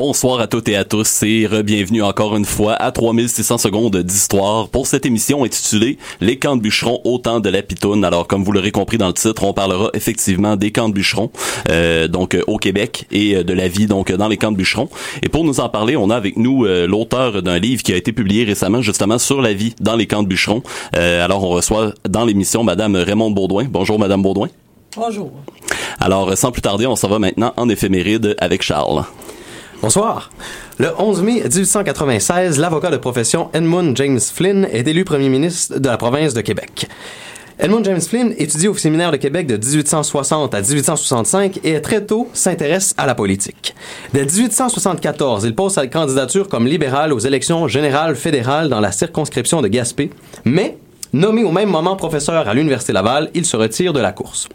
Bonsoir à toutes et à tous et bienvenue encore une fois à 3600 secondes d'histoire pour cette émission intitulée Les camps de bûcherons au temps de la pitoune. Alors comme vous l'aurez compris dans le titre, on parlera effectivement des camps de bûcherons euh, donc euh, au Québec et euh, de la vie donc dans les camps de bûcherons. Et pour nous en parler, on a avec nous l'auteur d'un livre qui a été publié récemment justement sur la vie dans les camps de bûcherons. alors on reçoit dans l'émission madame Raymond Baudouin. Bonjour madame Baudouin. Bonjour. Alors sans plus tarder, on s'en va maintenant en éphéméride avec Charles. Bonsoir. Le 11 mai 1896, l'avocat de profession Edmund James Flynn est élu premier ministre de la province de Québec. Edmund James Flynn étudie au séminaire de Québec de 1860 à 1865 et très tôt s'intéresse à la politique. Dès 1874, il pose sa candidature comme libéral aux élections générales fédérales dans la circonscription de Gaspé, mais, nommé au même moment professeur à l'Université Laval, il se retire de la course.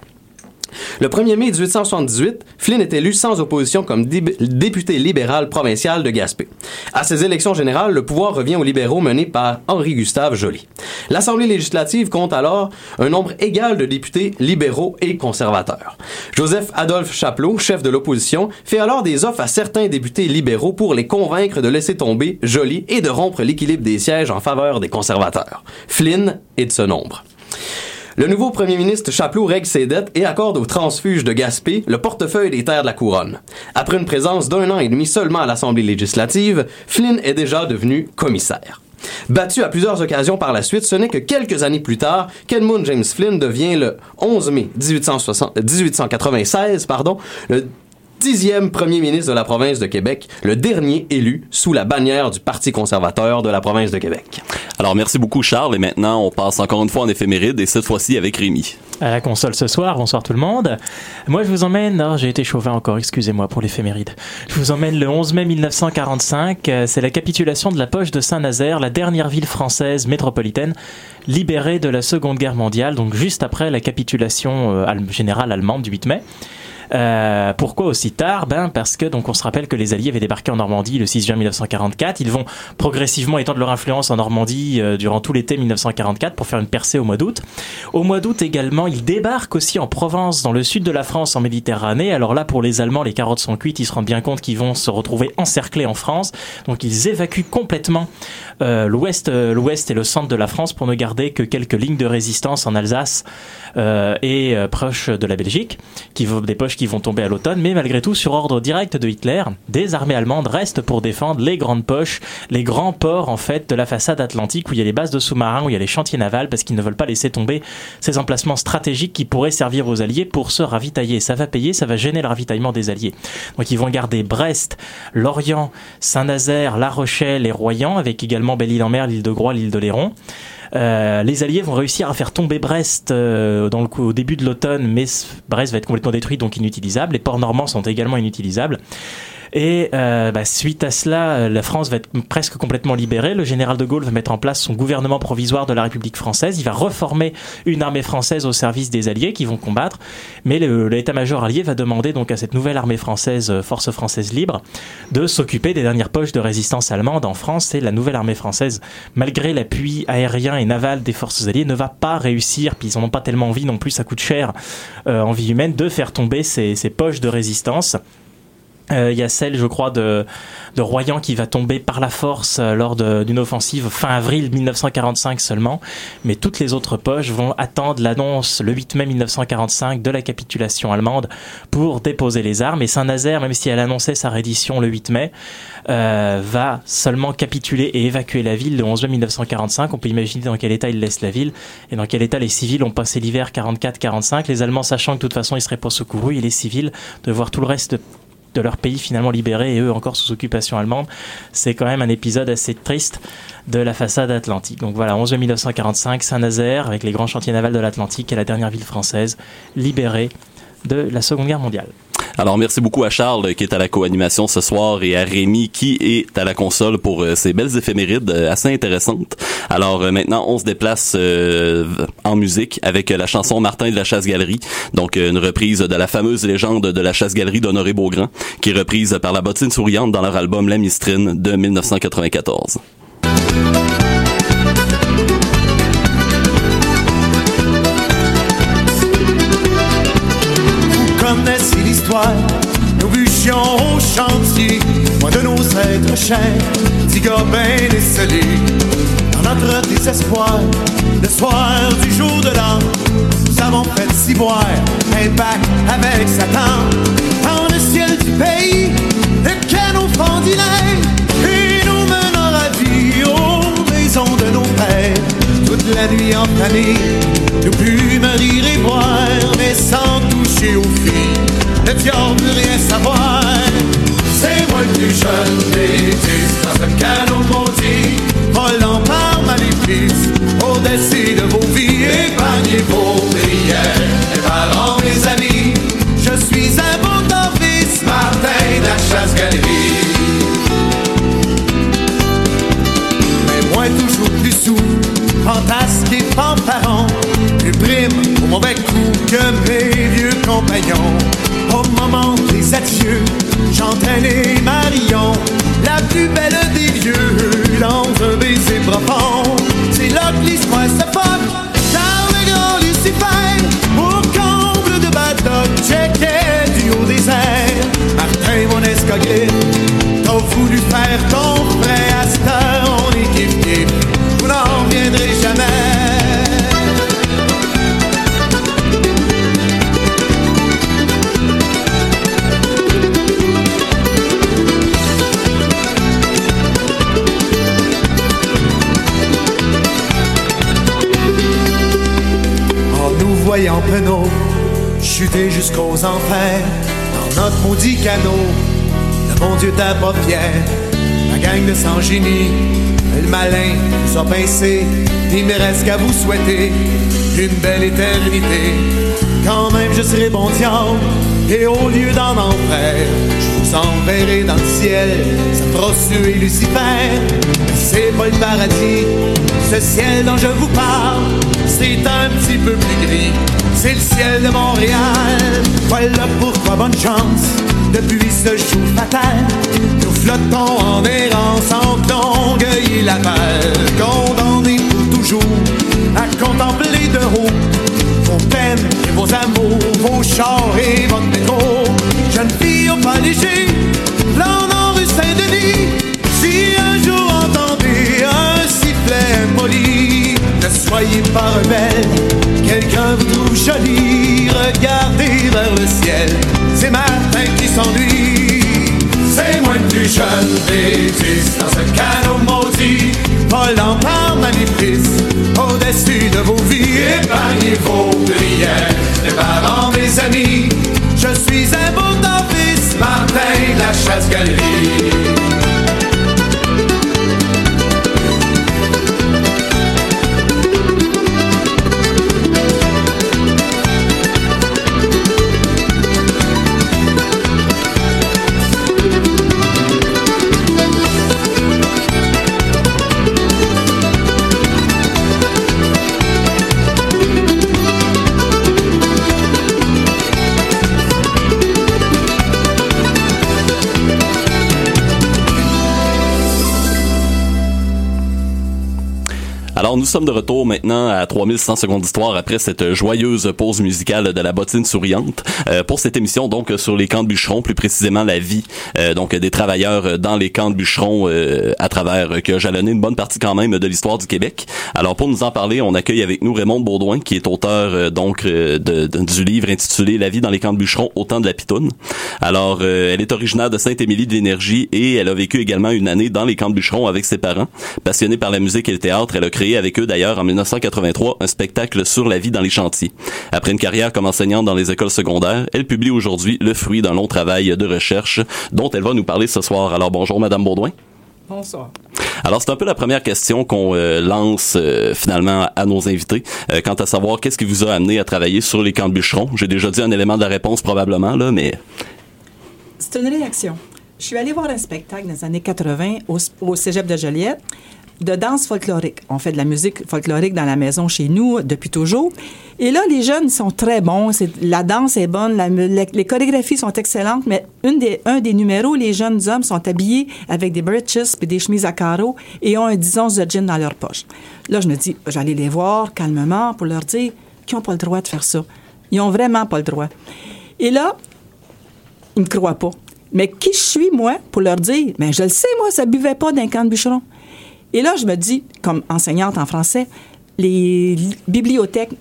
Le 1er mai 1878, Flynn est élu sans opposition comme député libéral provincial de Gaspé. À ces élections générales, le pouvoir revient aux libéraux menés par Henri-Gustave Joly. L'Assemblée législative compte alors un nombre égal de députés libéraux et conservateurs. Joseph Adolphe Chapelot, chef de l'opposition, fait alors des offres à certains députés libéraux pour les convaincre de laisser tomber Joly et de rompre l'équilibre des sièges en faveur des conservateurs. Flynn est de ce nombre. Le nouveau premier ministre Chapelot règle ses dettes et accorde aux transfuges de Gaspé le portefeuille des terres de la couronne. Après une présence d'un an et demi seulement à l'Assemblée législative, Flynn est déjà devenu commissaire. Battu à plusieurs occasions par la suite, ce n'est que quelques années plus tard qu'Edmund James Flynn devient le 11 mai 1896 pardon, le dixième premier ministre de la province de Québec, le dernier élu sous la bannière du Parti conservateur de la province de Québec. Alors merci beaucoup Charles et maintenant on passe encore une fois en éphéméride et cette fois-ci avec Rémi. À la console ce soir, bonsoir tout le monde. Moi je vous emmène, oh, j'ai été chauvin encore, excusez-moi pour l'éphéméride. Je vous emmène le 11 mai 1945, euh, c'est la capitulation de la poche de Saint-Nazaire, la dernière ville française métropolitaine libérée de la Seconde Guerre mondiale, donc juste après la capitulation euh, générale allemande du 8 mai. Euh, pourquoi aussi tard? Ben parce que donc on se rappelle que les Alliés avaient débarqué en Normandie le 6 juin 1944. Ils vont progressivement étendre leur influence en Normandie euh, durant tout l'été 1944 pour faire une percée au mois d'août. Au mois d'août également, ils débarquent aussi en Provence, dans le sud de la France, en Méditerranée. Alors là, pour les Allemands, les carottes sont cuites. Ils se rendent bien compte qu'ils vont se retrouver encerclés en France. Donc ils évacuent complètement euh, l'ouest, l'ouest et le centre de la France pour ne garder que quelques lignes de résistance en Alsace et proche de la Belgique, qui des poches qui vont tomber à l'automne. Mais malgré tout, sur ordre direct de Hitler, des armées allemandes restent pour défendre les grandes poches, les grands ports en fait de la façade atlantique où il y a les bases de sous-marins, où il y a les chantiers navals, parce qu'ils ne veulent pas laisser tomber ces emplacements stratégiques qui pourraient servir aux Alliés pour se ravitailler. Ça va payer, ça va gêner le ravitaillement des Alliés. Donc ils vont garder Brest, Lorient, Saint-Nazaire, La Rochelle et Royan, avec également Belle-Île-en-Mer, l'île de Groix, l'île de Léron. Euh, les Alliés vont réussir à faire tomber Brest euh, au début de l'automne, mais Brest va être complètement détruit, donc inutilisable. Les ports normands sont également inutilisables. Et euh, bah, suite à cela, la France va être presque complètement libérée. Le général de Gaulle va mettre en place son gouvernement provisoire de la République française. Il va reformer une armée française au service des Alliés qui vont combattre. Mais l'état-major allié va demander donc à cette nouvelle armée française, euh, force française libre, de s'occuper des dernières poches de résistance allemande en France. Et la nouvelle armée française, malgré l'appui aérien et naval des forces alliées, ne va pas réussir. Puis ils n'en ont pas tellement envie non plus, ça coûte cher euh, en vie humaine, de faire tomber ces poches de résistance. Euh, il y a celle, je crois, de, Royan qui va tomber par la force euh, lors d'une offensive fin avril 1945 seulement. Mais toutes les autres poches vont attendre l'annonce le 8 mai 1945 de la capitulation allemande pour déposer les armes. Et Saint-Nazaire, même si elle annonçait sa reddition le 8 mai, euh, va seulement capituler et évacuer la ville le 11 mai 1945. On peut imaginer dans quel état il laisse la ville et dans quel état les civils ont passé l'hiver 44-45. Les Allemands sachant que de toute façon ils seraient pas secourus et les civils de voir tout le reste de leur pays finalement libéré et eux encore sous occupation allemande. C'est quand même un épisode assez triste de la façade atlantique. Donc voilà, 11 1945, Saint-Nazaire, avec les grands chantiers navals de l'Atlantique, est la dernière ville française libérée de la Seconde Guerre mondiale. Alors merci beaucoup à Charles qui est à la co-animation ce soir et à Rémi qui est à la console pour euh, ces belles éphémérides euh, assez intéressantes. Alors euh, maintenant on se déplace en musique avec la chanson Martin de la chasse-galerie, donc une reprise de la fameuse légende de la chasse-galerie d'Honoré Beaugrand qui est reprise par la bottine souriante dans leur album La Mistrine de 1994. Nos bûcherons au chantier. Moi notre chair, petit gars ben décelé. Dans notre désespoir, le soir du jour de l'an, nous avons fait si boire un pacte avec Satan. Dans le ciel du pays, le canon fondinaire, et nous menons la vie aux maisons de nos pères. Toute la nuit en famille, nous pûmes rire et boire, mais sans toucher aux filles, ne fjord plus rien savoir. C'est moi le plus jeune des dix dans ce canot maudit, volant par maléfice, au-dessus de vos vies, épargnez vos prières, mes parents, mes amis. Je suis un bon fils, Martin de la chasse-galerie. Mais moi toujours plus sous, fantasque et fanfaron, plus prime au mauvais coup que mes vieux compagnons. Au moment des adieux, j'entraînais Marion, la plus belle des vieux, dans un baiser profond. C'est là que l'histoire fuck, car le grand Lucifer, au comble de bateau, checkait du haut des airs. Martin, mon escogriffe, t'as voulu faire ton frère à chuter jusqu'aux enfers, dans notre maudit canot, le bon Dieu t'a pas la gang de sans génie, le malin nous a pincé, il me reste qu'à vous souhaiter une belle éternité. Quand même je serai bon diable, et au lieu d'en enfer, enverrai dans le ciel, ça fera suer Lucifer. C'est pas le paradis, ce ciel dont je vous parle, c'est un petit peu plus gris. C'est le ciel de Montréal. Voilà pourquoi bonne chance. Depuis ce jour fatal, nous flottons en errance en Longueuil la balle. Condamnés pour toujours à contempler de haut vos peines et vos amours, vos chars et votre métro. Fille au pas léger, flânant rue Saint-Denis. Si un jour entendez un sifflet impoli, ne soyez pas rebelle. Quelqu'un vous trouve jolie, regardez vers le ciel. C'est Martin qui s'ennuie. C'est moi le plus jeune des dans ce canot maudit, volant par maléfice, au-dessus de vos vies, épargnez vos prières, les parents, mes amis. Je suis un beau Martin de la chasse-galerie. Sommes de retour maintenant à 3100 secondes d'histoire après cette joyeuse pause musicale de la bottine souriante euh, pour cette émission donc sur les camps de bûcherons, plus précisément la vie euh, donc des travailleurs dans les camps de bûcherons euh, à travers qui a jalonné une bonne partie quand même de l'histoire du Québec. Alors, pour nous en parler, on accueille avec nous Raymond Baudouin qui est auteur euh, donc euh, de, du livre intitulé La vie dans les camps de bûcherons au temps de la pitoune. Alors, euh, elle est originaire de Sainte-Émilie de l'Énergie et elle a vécu également une année dans les camps de bûcherons avec ses parents. Passionnée par la musique et le théâtre, elle a créé avec eux d'ailleurs en 1983 un spectacle sur la vie dans les chantiers. Après une carrière comme enseignante dans les écoles secondaires, elle publie aujourd'hui le fruit d'un long travail de recherche dont elle va nous parler ce soir. Alors bonjour Madame Baudouin. Bonsoir. Alors c'est un peu la première question qu'on euh, lance euh, finalement à nos invités euh, quant à savoir qu'est-ce qui vous a amené à travailler sur les camps de bûcherons. J'ai déjà dit un élément de la réponse probablement là, mais C'est une réaction. Je suis allée voir un spectacle dans les années 80 au, au Cégep de Joliette de danse folklorique. On fait de la musique folklorique dans la maison chez nous depuis toujours. Et là, les jeunes sont très bons. La danse est bonne, les, chorégraphies sont excellentes, mais un des numéros, les jeunes hommes sont habillés avec des breeches et des chemises à carreaux et ont un 10 onces de gin dans leur poche. Là, je me dis, j'allais les voir calmement pour leur dire qu'ils n'ont pas le droit de faire ça. Ils ont vraiment pas le droit. Et là, ils me croient pas. Mais qui je suis, moi, pour leur dire, mais je le sais, moi, ça buvait pas d'un camp de bûcheron. Et là, je me dis, comme enseignante en français, les bibliothèques,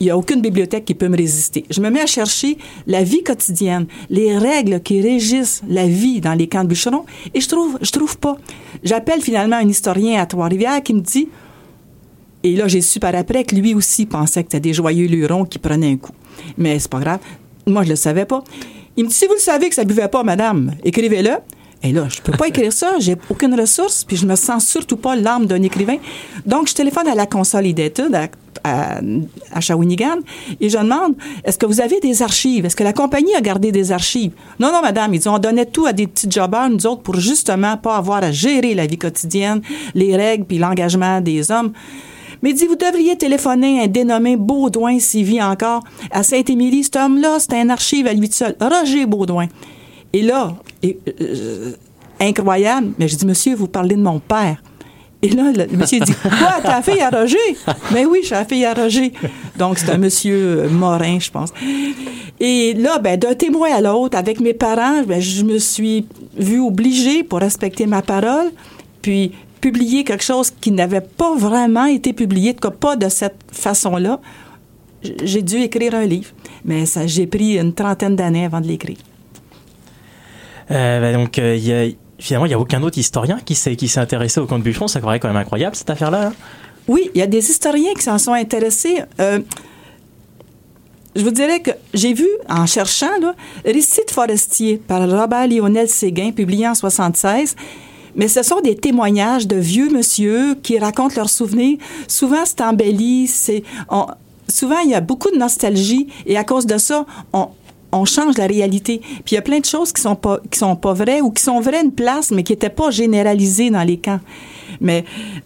il n'y a aucune bibliothèque qui peut me résister. Je me mets à chercher la vie quotidienne, les règles qui régissent la vie dans les camps de bûcherons, et je trouve, je trouve pas. J'appelle finalement un historien à Trois-Rivières qui me dit, et là j'ai su par après que lui aussi pensait que c'était des joyeux lurons qui prenaient un coup. Mais c'est pas grave. Moi, je le savais pas. Il me dit, si vous le savez que ça buvait pas, madame, écrivez-le. Et là, je peux pas écrire ça, j'ai aucune ressource, puis je me sens surtout pas l'âme d'un écrivain. Donc, je téléphone à la Consolidated à, à, à Shawinigan et je demande est-ce que vous avez des archives? Est-ce que la compagnie a gardé des archives? Non, non, madame. Ils disent on donnait tout à des petits jobbers, nous autres, pour justement pas avoir à gérer la vie quotidienne, les règles puis l'engagement des hommes. Mais dit, vous devriez téléphoner à un dénommé Baudouin s'il vit encore. À Saint-Émilie, cet homme-là, c'est un archive à lui seul. Roger Baudouin. Et là, et, euh, incroyable, mais je dis, monsieur, vous parlez de mon père. Et là, le monsieur dit, quoi, ta fille à Roger? Mais oui, je suis la fille à Roger. Donc, c'est un monsieur Morin, je pense. Et là, ben, d'un témoin à l'autre, avec mes parents, ben, je me suis vue obligée, pour respecter ma parole, puis publier quelque chose qui n'avait pas vraiment été publié, en tout cas pas de cette façon-là, j'ai dû écrire un livre. Mais ça, j'ai pris une trentaine d'années avant de l'écrire. Euh, ben donc, euh, finalement, il n'y a aucun autre historien qui s'est, intéressé au camp de bûcheron. Ça paraît quand même incroyable, cette affaire-là. Hein? Oui, il y a des historiens qui s'en sont intéressés. Euh, je vous dirais que j'ai vu, en cherchant, là, Récit forestier par Robert Lionel Séguin, publié en 76, mais ce sont des témoignages de vieux monsieur qui racontent leurs souvenirs. Souvent, c'est embelli, souvent, il y a beaucoup de nostalgie, et à cause de ça, on, on change la réalité. Puis il y a plein de choses qui sont pas qui sont pas vraies ou qui sont vraies une place mais qui n'étaient pas généralisées dans les camps. Mais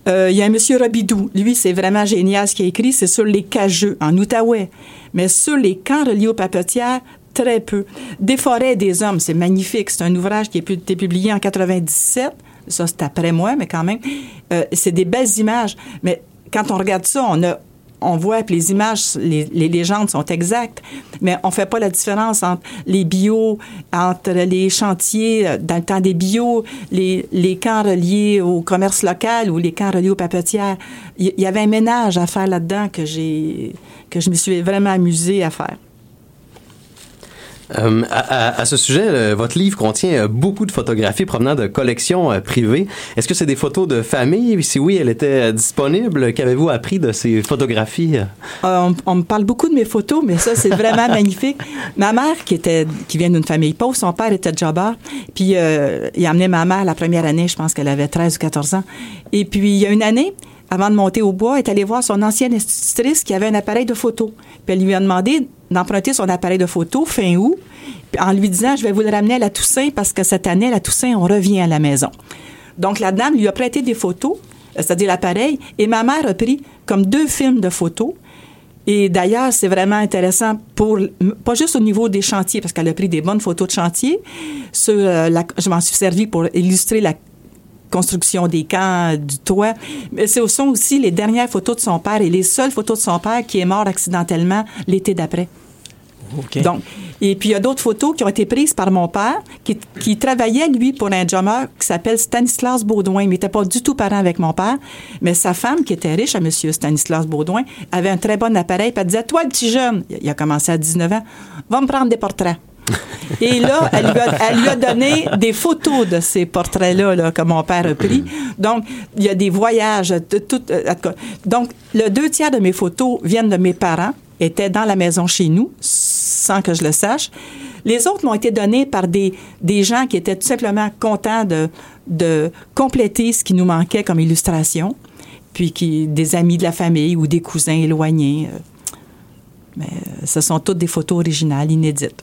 euh, il y a un monsieur Robidou, lui c'est vraiment génial ce qu'il a écrit, c'est sur les cageux en Outaouais. Mais sur les camps reliés aux papetières, très peu. Des forêts des hommes, c'est magnifique, c'est un ouvrage qui a été publié en 97. Ça c'est après moi mais quand même euh, c'est des belles images, mais quand on regarde ça, on a on voit que les images, les, légendes sont exactes, mais on fait pas la différence entre les bio, entre les chantiers euh, dans le temps des bio, les, les camps reliés au commerce local ou les camps reliés aux papetières. Il y, avait un ménage à faire là-dedans que j'ai que je me suis vraiment amusée à faire. Euh, à, ce sujet, euh, votre livre contient euh, beaucoup de photographies provenant de collections privées. Est-ce que c'est des photos de famille? Si oui, elle était disponible? Qu'avez-vous appris de ces photographies? On, on, me parle beaucoup de mes photos, mais ça, c'est vraiment magnifique. Ma mère, qui était qui vient d'une famille pauvre, son père était jobber, puis il a amené ma mère la première année, je pense qu'elle avait 13 ou 14 ans. Et puis, il y a une année, avant de monter au bois, est allée voir son ancienne institutrice qui avait un appareil de photo. Puis elle lui a demandé d'emprunter son appareil de photo fin août, en lui disant je vais vous le ramener à la Toussaint parce que cette année à la Toussaint on revient à la maison. Donc la dame lui a prêté des photos, c'est-à-dire l'appareil, et ma mère a pris comme deux films de photos. Et d'ailleurs, c'est vraiment intéressant pour pas juste au niveau des chantiers parce qu'elle a pris des bonnes photos de chantier. La, je m'en suis servi pour illustrer la construction des camps, du toit. Mais ce sont aussi les dernières photos de son père et les seules photos de son père qui est mort accidentellement l'été d'après. Okay. Donc, et puis il y a d'autres photos qui ont été prises par mon père, qui, qui travaillait, lui, pour un drummer qui s'appelle Stanislas Baudouin. Il n'était pas du tout parent avec mon père, mais sa femme, qui était riche à monsieur Stanislas Baudouin, avait un très bon appareil, puis elle disait, toi, le petit jeune, il a commencé à 19 ans, va me prendre des portraits. Et là, elle lui, a, donné des photos de ces portraits-là là, que mon père a pris. Donc, il y a des voyages. Tout, donc, le deux tiers de mes photos viennent de mes parents, étaient dans la maison chez nous, sans que je le sache. Les autres m'ont été donnés par des, des gens qui étaient tout simplement contents de, de compléter ce qui nous manquait comme illustration, puis qui, des amis de la famille ou des cousins éloignés. Mais ce sont toutes des photos originales, inédites.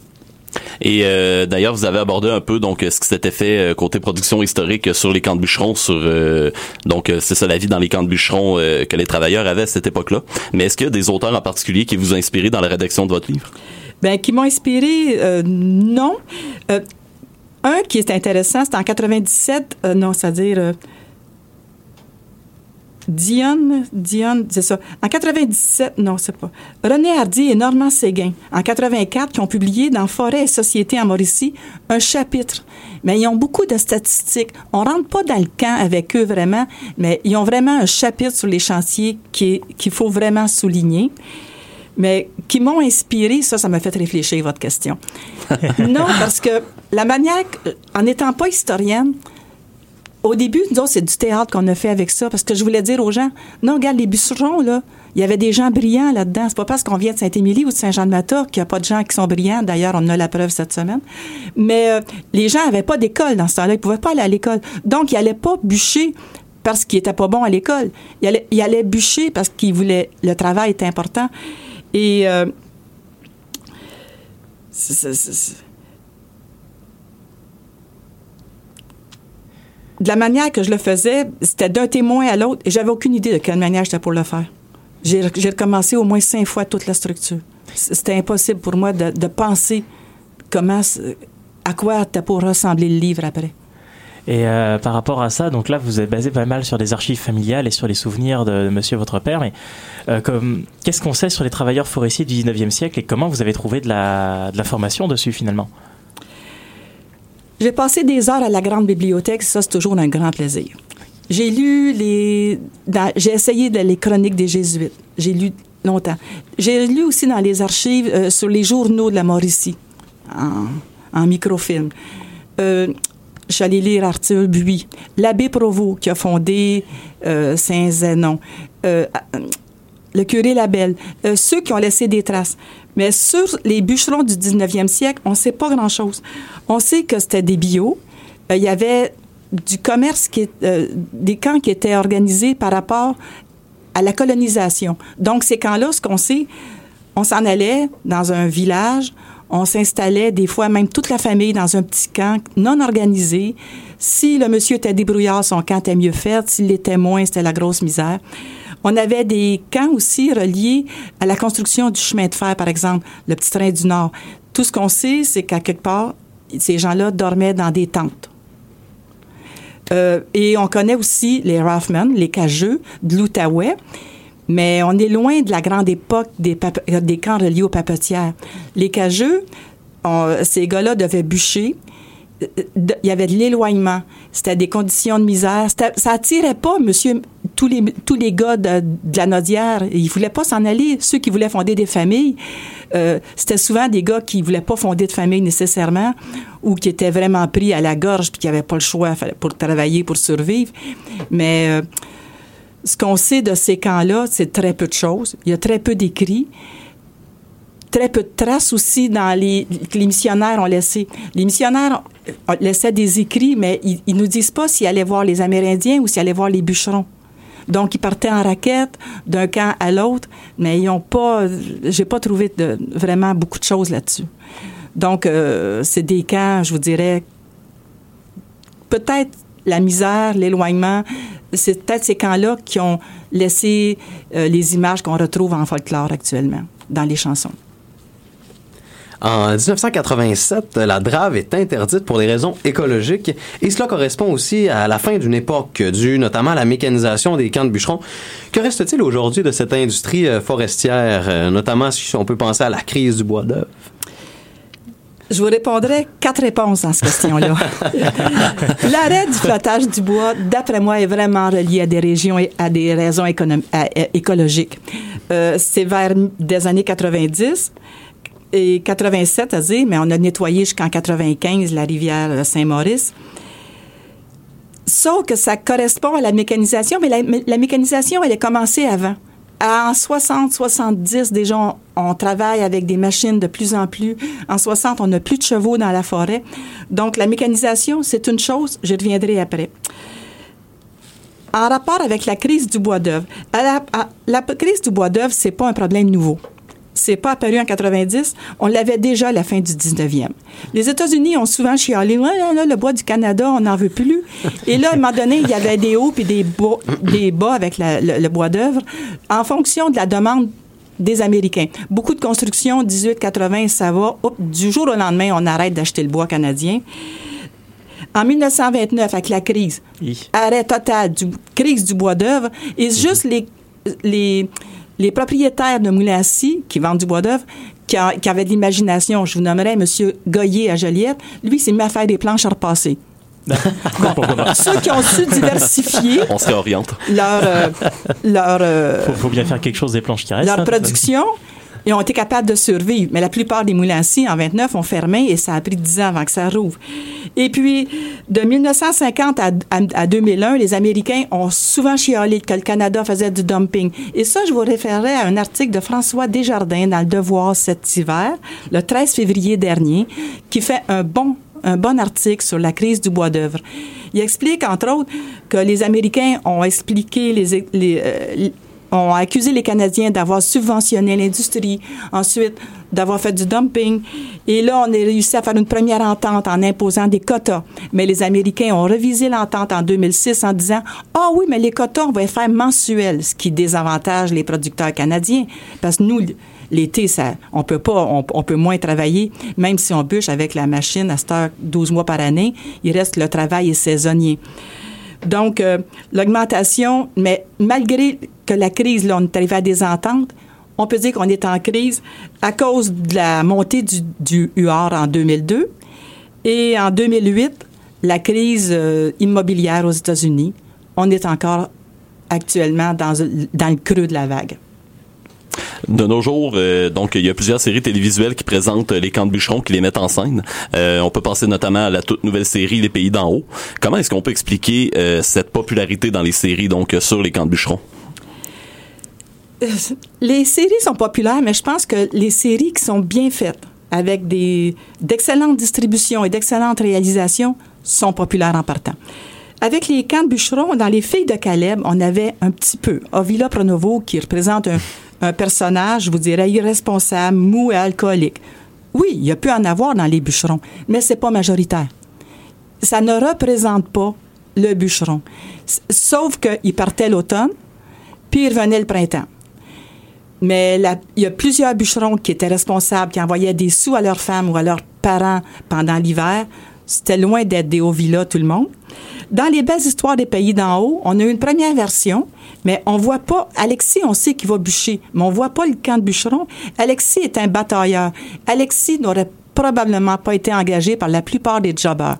Et euh, d'ailleurs, vous avez abordé un peu donc ce qui s'était fait euh, côté production historique sur les camps de bûcherons, sur euh, donc c'est ça la vie dans les camps de bûcherons que les travailleurs avaient à cette époque-là. Mais est-ce qu'il y a des auteurs en particulier qui vous ont inspiré dans la rédaction de votre livre? Ben qui m'ont inspiré, non. un qui est intéressant, c'est en 97, non, c'est-à-dire Dionne, Dionne, c'est ça. En 97, non, c'est pas. René Hardy et Normand Séguin, en 84, qui ont publié dans Forêt et Société en Mauricie un chapitre. Mais ils ont beaucoup de statistiques. On rentre pas dans le camp avec eux vraiment, mais ils ont vraiment un chapitre sur les chantiers qui qu'il faut vraiment souligner mais qui m'ont inspiré, ça, ça m'a fait réfléchir votre question. non, parce que la manière, en n'étant pas historienne, au début, nous c'est du théâtre qu'on a fait avec ça, parce que je voulais dire aux gens, non, regarde, les bûcherons, là, il y avait des gens brillants là-dedans. C'est pas parce qu'on vient de Saint-Émilie ou de Saint-Jean-de-Mata qu'il n'y a pas de gens qui sont brillants. D'ailleurs, on a la preuve cette semaine. Mais euh, les gens n'avaient pas d'école dans ce temps-là. Ils pouvaient pas aller à l'école. Donc, ils n'allaient pas bûcher parce qu'ils n'étaient pas bons à l'école. Ils allaient, ils allaient bûcher parce qu'ils voulaient... Le travail était important. Et... Euh, de la manière que je le faisais, c'était d'un témoin à l'autre et j'avais aucune idée de quelle manière j'étais pour le faire. J'ai recommencé au moins cinq fois toute la structure. C'était impossible pour moi de, penser comment, à quoi était pour ressembler le livre après. Et euh, par rapport à ça, donc là, vous êtes basé pas mal sur des archives familiales et sur les souvenirs de, de monsieur votre père. Mais euh, qu'est-ce qu'on sait sur les travailleurs forestiers du 19e siècle et comment vous avez trouvé de la, de la formation dessus finalement? J'ai passé des heures à la grande bibliothèque, ça c'est toujours un grand plaisir. J'ai lu les, j'ai essayé les chroniques des jésuites. J'ai lu longtemps. J'ai lu aussi dans les archives euh, sur les journaux de la Mauricie en, microfilm. Euh, J'allais lire Arthur Buis, l'abbé Provost qui a fondé euh, Saint-Zénon, le curé Labelle, ceux qui ont laissé des traces. Mais sur les bûcherons du 19e siècle, on ne sait pas grand-chose. On sait que c'était des bio. Euh, il y avait du commerce, qui euh, des camps qui étaient organisés par rapport à la colonisation. Donc, ces camps-là, ce qu'on sait, on s'en allait dans un village, on s'installait des fois même toute la famille dans un petit camp non organisé. Si le monsieur était débrouillard, son camp était mieux fait. S'il l'était moins, c'était la grosse misère. On avait des camps aussi reliés à la construction du chemin de fer, par exemple, le petit train du Nord. Tout ce qu'on sait, c'est qu'à quelque part, ces gens-là dormaient dans des tentes. Euh, et on connaît aussi les Rothman, les cageux de l'Outaouais, mais on est loin de la grande époque des, camps reliés aux papetières. Les cageux, ces gars-là devaient bûcher. Euh, il y avait de l'éloignement. C'était des conditions de misère. Ça attirait pas monsieur, tous les, tous les gars de, la Nodière. Ils voulaient pas s'en aller. Ceux qui voulaient fonder des familles, euh, c'était souvent des gars qui voulaient pas fonder de famille nécessairement ou qui étaient vraiment pris à la gorge puis qui n'avaient pas le choix pour travailler, pour survivre. Mais euh, ce qu'on sait de ces camps-là, c'est très peu de choses. Il y a très peu d'écrits très peu de traces aussi dans les que les missionnaires ont laissé. Les missionnaires laissaient des écrits, mais ils, ils nous disent pas s'ils allaient voir les Amérindiens ou s'ils allaient voir les bûcherons. Donc, ils partaient en raquette d'un camp à l'autre, mais ils n'ont pas, j'ai pas trouvé vraiment beaucoup de choses là-dessus. Donc, euh, c'est des camps, je vous dirais, peut-être la misère, l'éloignement, c'est peut-être ces camps-là qui ont laissé euh, les images qu'on retrouve en folklore actuellement dans les chansons. En 1987, la drave est interdite pour des raisons écologiques et cela correspond aussi à la fin d'une époque due notamment à la mécanisation des camps de bûcherons. Que reste-t-il aujourd'hui de cette industrie euh, forestière, euh, notamment si on peut penser à la crise du bois d'œuvre? Je vous répondrai quatre réponses à cette question-là. L'arrêt du flottage du bois, d'après moi, est vraiment relié à des régions et à des raisons écologiques. Euh, c'est vers des années 90 et 87 à dire, mais on a nettoyé jusqu'en 95 la rivière Saint-Maurice. Sauf que ça correspond à la mécanisation, mais la, mécanisation, elle a commencé avant. En 60, 70, déjà, on, on, travaille avec des machines de plus en plus. En 60, on n'a plus de chevaux dans la forêt. Donc, la mécanisation, c'est une chose, je reviendrai après. En rapport avec la crise du bois d'œuvre, la, la, crise du bois d'œuvre, c'est pas un problème nouveau c'est pas apparu en 90, on l'avait déjà à la fin du 19e. Les États-Unis ont souvent chialé, ouais, là, le bois du Canada, on n'en veut plus. Et là, à un moment donné, il y avait des hauts puis des bas, des bas avec le, bois d'œuvre en fonction de la demande des Américains. Beaucoup de constructions, 1880, ça va. du jour au lendemain, on arrête d'acheter le bois canadien. En 1929, avec la crise, arrêt total du crise du bois d'œuvre, et juste les, les, les propriétaires de moulins qui vendent du bois d'œuvre, qui, a- qui avaient de l'imagination, je vous nommerais M. Goyer à Joliette, lui, s'est mis à faire des planches à repasser. Pourquoi pas? Ceux qui ont su diversifier On se réoriente. leur, euh, leur, euh, Faut, faut bien faire quelque chose des planches qui restent. leur hein. Ils ont été capables de survivre. Mais la plupart des moulins à scie, en 29, ont fermé et ça a pris 10 ans avant que ça rouvre. Et puis, de 1950 à, à- à 2001, les Américains ont souvent chialé que le Canada faisait du dumping. Et ça, je vous référerai à un article de François Desjardins dans Le Devoir cet hiver, le 13 février dernier, qui fait un bon un bon article sur la crise du bois d'œuvre. Il explique, entre autres, que les Américains ont expliqué les, les, euh, ont accusé les Canadiens d'avoir subventionné l'industrie, ensuite d'avoir fait du dumping. Et là, on a réussi à faire une première entente en imposant des quotas. Mais les Américains ont revisé l'entente en 2006 en disant Ah oui, mais les quotas, on va les faire mensuels, ce qui désavantage les producteurs canadiens. Parce que nous, l'été, ça, on peut pas, on, peut moins travailler, même si on bûche avec la machine à cette heure 12 mois par année, il reste le travail est saisonnier. Donc, euh, l'augmentation, mais malgré que la crise, là, on est arrivé à des ententes, on peut dire qu'on est en crise à cause de la montée du, du UR en 2002 et en 2008, la crise euh, immobilière aux États-Unis. On est encore actuellement dans, dans le creux de la vague. De nos jours, euh, donc il y a plusieurs séries télévisuelles qui présentent euh, les camps de bûcherons, qui les mettent en scène. On peut penser notamment à la toute nouvelle série Les Pays d'en haut. Comment est-ce qu'on peut expliquer cette popularité dans les séries donc sur les camps de bûcherons? Les séries sont populaires, mais je pense que les séries qui sont bien faites, avec des d'excellentes distributions et d'excellentes réalisations, sont populaires en partant. Avec les camps de bûcherons, dans Les Filles de Caleb, on avait un petit peu Ovila Pronovo qui représente un, un personnage, je vous dirais, irresponsable, mou et alcoolique. Oui, il y a pu en avoir dans les bûcherons, mais c'est pas majoritaire. Ça ne représente pas le bûcheron. Sauf qu'il partait l'automne, puis il revenait le printemps. Mais il y a plusieurs bûcherons qui étaient responsables, qui envoyaient des sous à leurs femmes ou à leurs parents pendant l'hiver. C'était loin d'être des hauts villas, tout le monde. Dans les belles histoires des pays d'en haut, on a une première version, mais on voit pas. Alexis, on sait qu'il va bûcher, mais on voit pas le camp de bûcheron. Alexis est un batailleur. Alexis n'aurait probablement pas été engagé par la plupart des jobbers.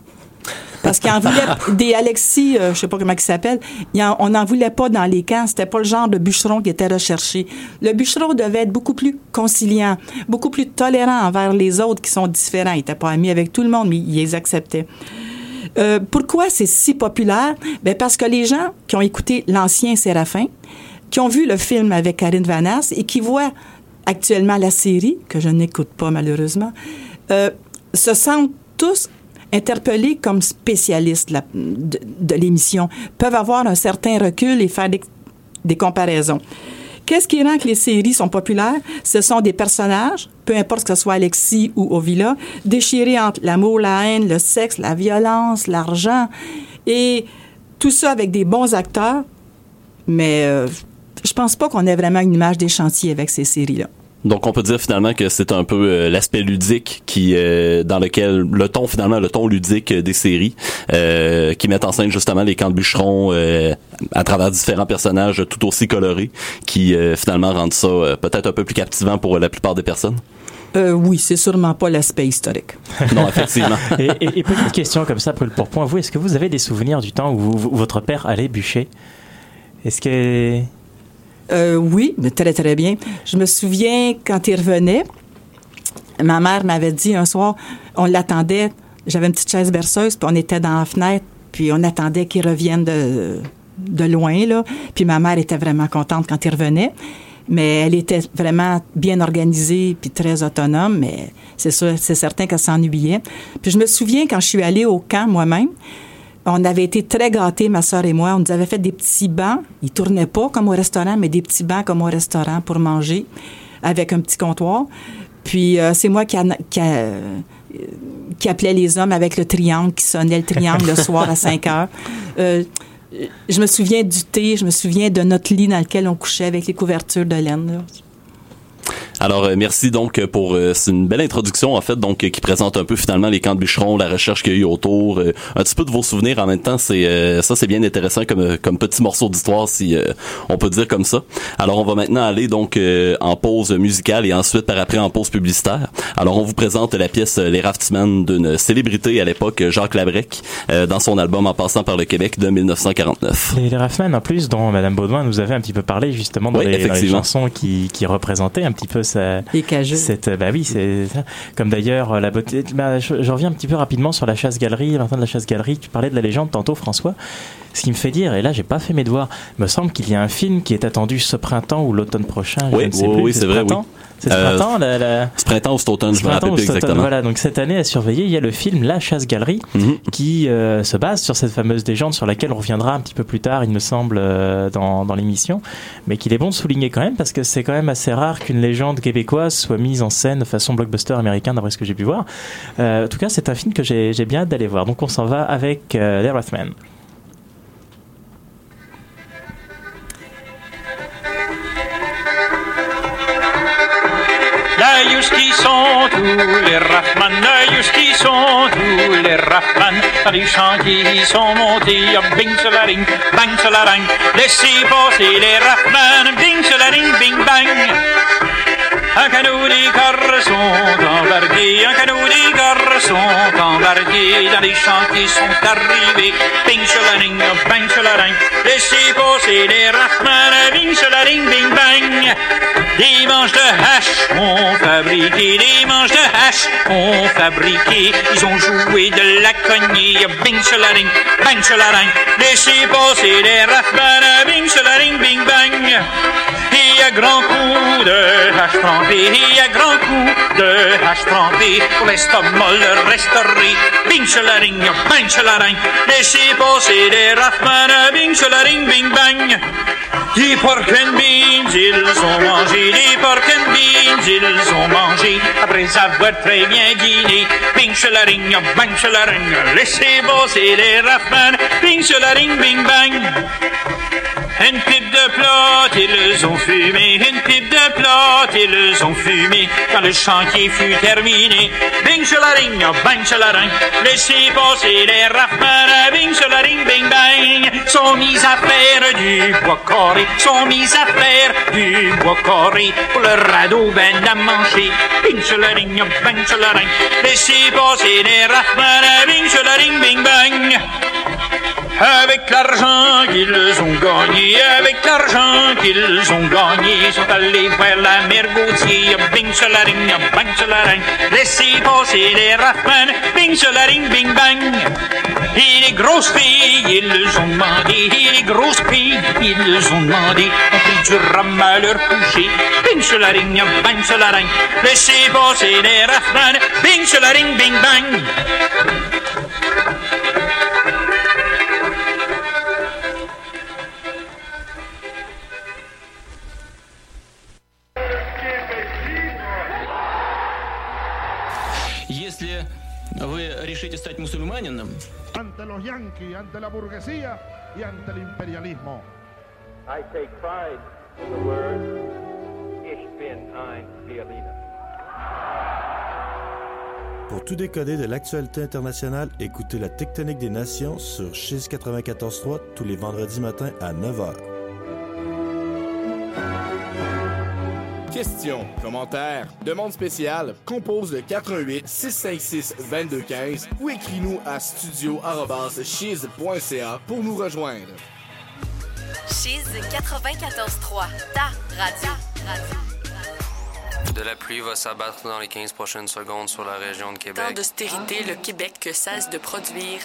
Parce qu'il en voulait des Alexis, euh, je sais pas comment il s'appelle, on n'en voulait pas dans les camps. C'était pas le genre de bûcheron qui était recherché. Le bûcheron devait être beaucoup plus conciliant, beaucoup plus tolérant envers les autres qui sont différents. Il était pas ami avec tout le monde, mais il les acceptait. Euh, pourquoi c'est si populaire? Ben parce que les gens qui ont écouté l'ancien Séraphin, qui ont vu le film avec Karine Vanasse et qui voient actuellement la série, que je n'écoute pas malheureusement, euh, se sentent tous interpellés comme spécialistes de l'émission, peuvent avoir un certain recul et faire des, comparaisons. Qu'est-ce qui rend que les séries sont populaires? Ce sont des personnages, peu importe que ce soit Alexis ou Ovila, déchirés entre l'amour, la haine, le sexe, la violence, l'argent, et tout ça avec des bons acteurs, mais euh, je pense pas qu'on ait vraiment une image des avec ces séries-là. Donc on peut dire finalement que c'est un peu euh, l'aspect ludique qui euh, dans lequel le ton finalement le ton ludique euh, des séries euh, qui mettent en scène justement les camps de bûcherons euh, à travers différents personnages tout aussi colorés qui euh, finalement rendent ça euh, peut-être un peu plus captivant pour la plupart des personnes. Euh, oui, c'est sûrement pas l'aspect historique. Non, effectivement. Et, et- et petite question comme ça, pour, pour point, vous, est-ce que vous avez des souvenirs du temps où, vous- où votre père allait bûcher? Est-ce que... Euh, oui, mais très, très bien. Je me souviens quand il revenait, ma mère m'avait dit un soir, on l'attendait, j'avais une petite chaise berceuse, puis on était dans la fenêtre, puis on attendait qu'il revienne de, de loin, là. Puis ma mère était vraiment contente quand il revenait. Mais elle était vraiment bien organisée puis très autonome, mais c'est sûr, c'est certain qu'elle s'ennuyait. Puis je me souviens quand je suis allée au camp moi-même, on avait été très gâtés, ma soeur et moi. On nous avait fait des petits bancs. Ils tournaient pas comme au restaurant, mais des petits bancs comme au restaurant pour manger, avec un petit comptoir. Puis euh, c'est moi qui, euh, qui appelait les hommes avec le triangle, qui sonnait le triangle le soir à 5 heures. Euh, je me souviens du thé, je me souviens de notre lit dans lequel on couchait avec les couvertures de laine. Alors euh, merci donc pour euh, c'est une belle introduction en fait donc euh, qui présente un peu finalement les camps de bûcherons, la recherche qu'il y a eu autour, euh, un petit peu de vos souvenirs en même temps. C'est euh, ça c'est bien intéressant comme euh, comme petit morceau d'histoire si euh, on peut dire comme ça. Alors on va maintenant aller donc euh, en pause musicale et ensuite par après en pause publicitaire. Alors on vous présente la pièce euh, Les Raftsmen d'une célébrité à l'époque Jacques Labrec euh, dans son album En passant par le Québec de 1949. Les, les Raffman, en plus, dont Madame Baudouin nous avait un petit peu parlé justement dans, Oui, les, dans les effectivement. chansons qui, qui représentaient un petit peu sa, Les cageux. cette, bah oui, c'est ça. comme d'ailleurs euh, la beauté. Bah, je, je reviens un petit peu rapidement sur la chasse-galerie, Martin de la chasse-galerie. Tu parlais de la légende tantôt, François. Ce qui me fait dire, et là j'ai pas fait mes devoirs, il me semble qu'il y a un film qui est attendu ce printemps ou l'automne prochain. Oui, je ne sais oui, plus. oui, c'est ce vrai, oui. C'est ce Euh, printemps, la, la- Ce printemps ou cet automne, je me rappelle plus. Voilà, donc cette année à surveiller, il y a le film La Chasse-Galerie Mhm. qui euh, se base sur cette fameuse légende sur laquelle on reviendra un petit peu plus tard, il me semble, euh, dans, dans l'émission, mais qu'il est bon de souligner quand même parce que c'est quand même assez rare qu'une légende québécoise soit mise en scène de façon blockbuster américain, d'après ce que j'ai pu voir. En tout cas, c'est un film que j'ai bien hâte d'aller voir. Donc on s'en va avec Les Rathman. Sont tous les Raffman, là, qui sont. Tous les Raffman, dans les chantiers, ils sont montés, à bing, ring, bang, ring, laissez passer les Raffman, bing, ring, bing, bang. Un canot des garçons embarqués, un canot des garçons embarqués dans les champs qui sont arrivés. Bing chalaring, bang chalaring, laissez passer les Raffman, bing chalaring, bing bang. Des manches de hache ont fabriqué, des manches de hache ont fabriqué. Ils ont joué de la cognée, bing chalaring, bang chalaring, laissez passer les Raffman, bing chalaring, bing bang. À grand coup de hache trempée, à grand coup de hache trempée, pour l'estomac le restaurer. Bing chalaring, bang chalaring, laissez passer les Raffman, bing chalaring, bing bang. Des pork and beans, ils ont mangé, des pork and beans, ils ont mangé, après avoir très bien dîné. Bing chalaring, bang chalaring, laissez passer les Raffman, bing chalaring, bing bang. Une pipe de plot, ils ont fumé. Une pipe de plot, ils ont fumé. Quand le chantier fut terminé. Bing chalaring, bang chalaring. Laissez passer les raffins. Bing chalaring, bing bang. Sont mis à faire du bois carré. Sont mis à faire du carré. Pour le radeau ben à manger. Bing chalaring, bang passer les raffins. Bing chalaring, bing bang. Avec l'argent qu'ils ont gagné, avec l'argent qu'ils ont gagné, ils sont allés voir la mer Gauthier. Bing chalaring, bang chalaring, laissez passer les raffins. Bing chalaring, bing bang. Et les grosses filles, ils ont demandé, et les grosses filles, ils ont demandé, ont pris du rhum à leur coucher. Bing chalaring, bang chalaring, laissez passer les raffins. Bing chalaring, bing bang. вы решите стать мусульманином, ante los yanquis, ante la burguesía y ante el imperialismo. I take pride in the word Ich bin ein Berliner. Pour tout décoder de l'actualité internationale, écoutez la Tectonique des Nations sur Chiz 94.3 tous les vendredis matins à 9h. Questions, commentaires, demandes spéciales, compose le 418 656 2215 ou écris-nous à studio@chiz.ca pour nous rejoindre. Chiz 94.3, ta radio. radio. De la pluie va s'abattre dans les 15 prochaines secondes sur la région de Québec. d'austérité, le Québec cesse de produire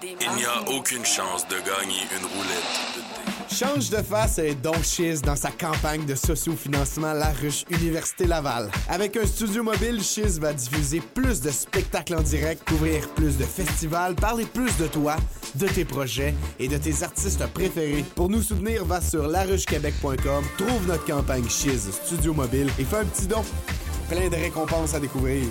des Il n'y a aucune chance de gagner une roulette de thé. Change de face et Don Chiz dans sa campagne de socio-financement La Ruche Université Laval. Avec un studio mobile, Chiz va diffuser plus de spectacles en direct, couvrir plus de festivals, parler plus de toi, de tes projets et de tes artistes préférés. Pour nous soutenir, va sur laruchequebec.com, trouve notre campagne Chiz Studio Mobile et fais un petit don. Plein de récompenses à découvrir.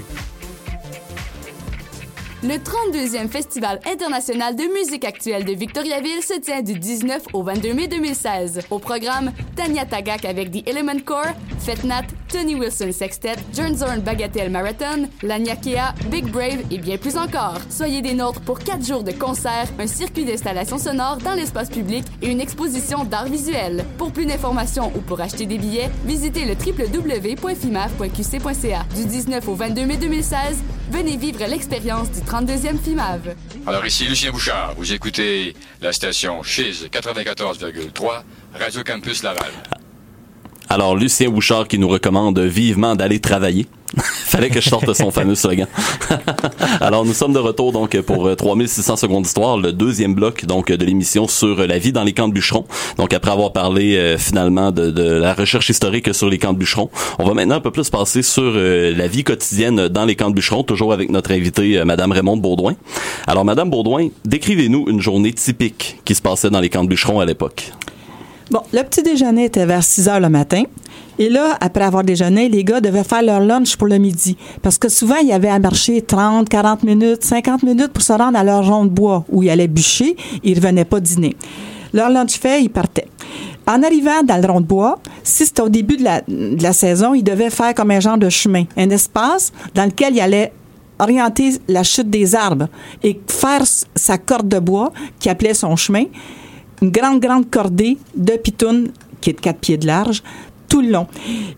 Le 32e Festival international de musique actuelle de Victoriaville se tient du 19 au 22 mai 2016. Au programme, Tanya Tagak avec The Element Core, Fetnat, Tony Wilson Sextet, Zorn Bagatelle Marathon, la Nyakea, Big Brave et bien plus encore. Soyez des nôtres pour 4 jours de concerts, un circuit d'installation sonore dans l'espace public et une exposition d'art visuel. Pour plus d'informations ou pour acheter des billets, visitez le www.fimaf.qc.ca. Du 19 au 22 mai 2016, venez vivre l'expérience du 32e FIMAV. Alors ici Lucien Bouchard, vous écoutez la station Chiz 94,3, Radio Campus Laval. Alors, Lucien Bouchard qui nous recommande vivement d'aller travailler. Fallait que je sorte son fameux slogan. Alors, nous sommes de retour donc pour euh, 3600 secondes d'histoire, le deuxième bloc donc de l'émission sur la vie dans les camps de bûcherons. Donc, après avoir parlé euh, finalement de, de la recherche historique sur les camps de bûcherons, on va maintenant un peu plus passer sur euh, la vie quotidienne dans les camps de bûcherons, toujours avec notre invitée, euh, Madame Raymond Baudouin. Alors, Madame Baudouin, décrivez-nous une journée typique qui se passait dans les camps de bûcherons à l'époque. Bon, le petit déjeuner était vers 6 heures le matin. Et là, après avoir déjeuné, les gars devaient faire leur lunch pour le midi. Parce que souvent, il y avait à marcher 30, 40 minutes, 50 minutes pour se rendre à leur rond de bois où ils allaient bûcher. Ils ne revenaient pas dîner. Leur lunch fait, ils partaient. En arrivant dans le rond de bois, si c'était au début de la, de la saison, ils devaient faire comme un genre de chemin, un espace dans lequel ils allaient orienter la chute des arbres et faire sa corde de bois qui appelait son chemin une grande, grande cordée de pitounes qui est de 4 pieds de large tout le long.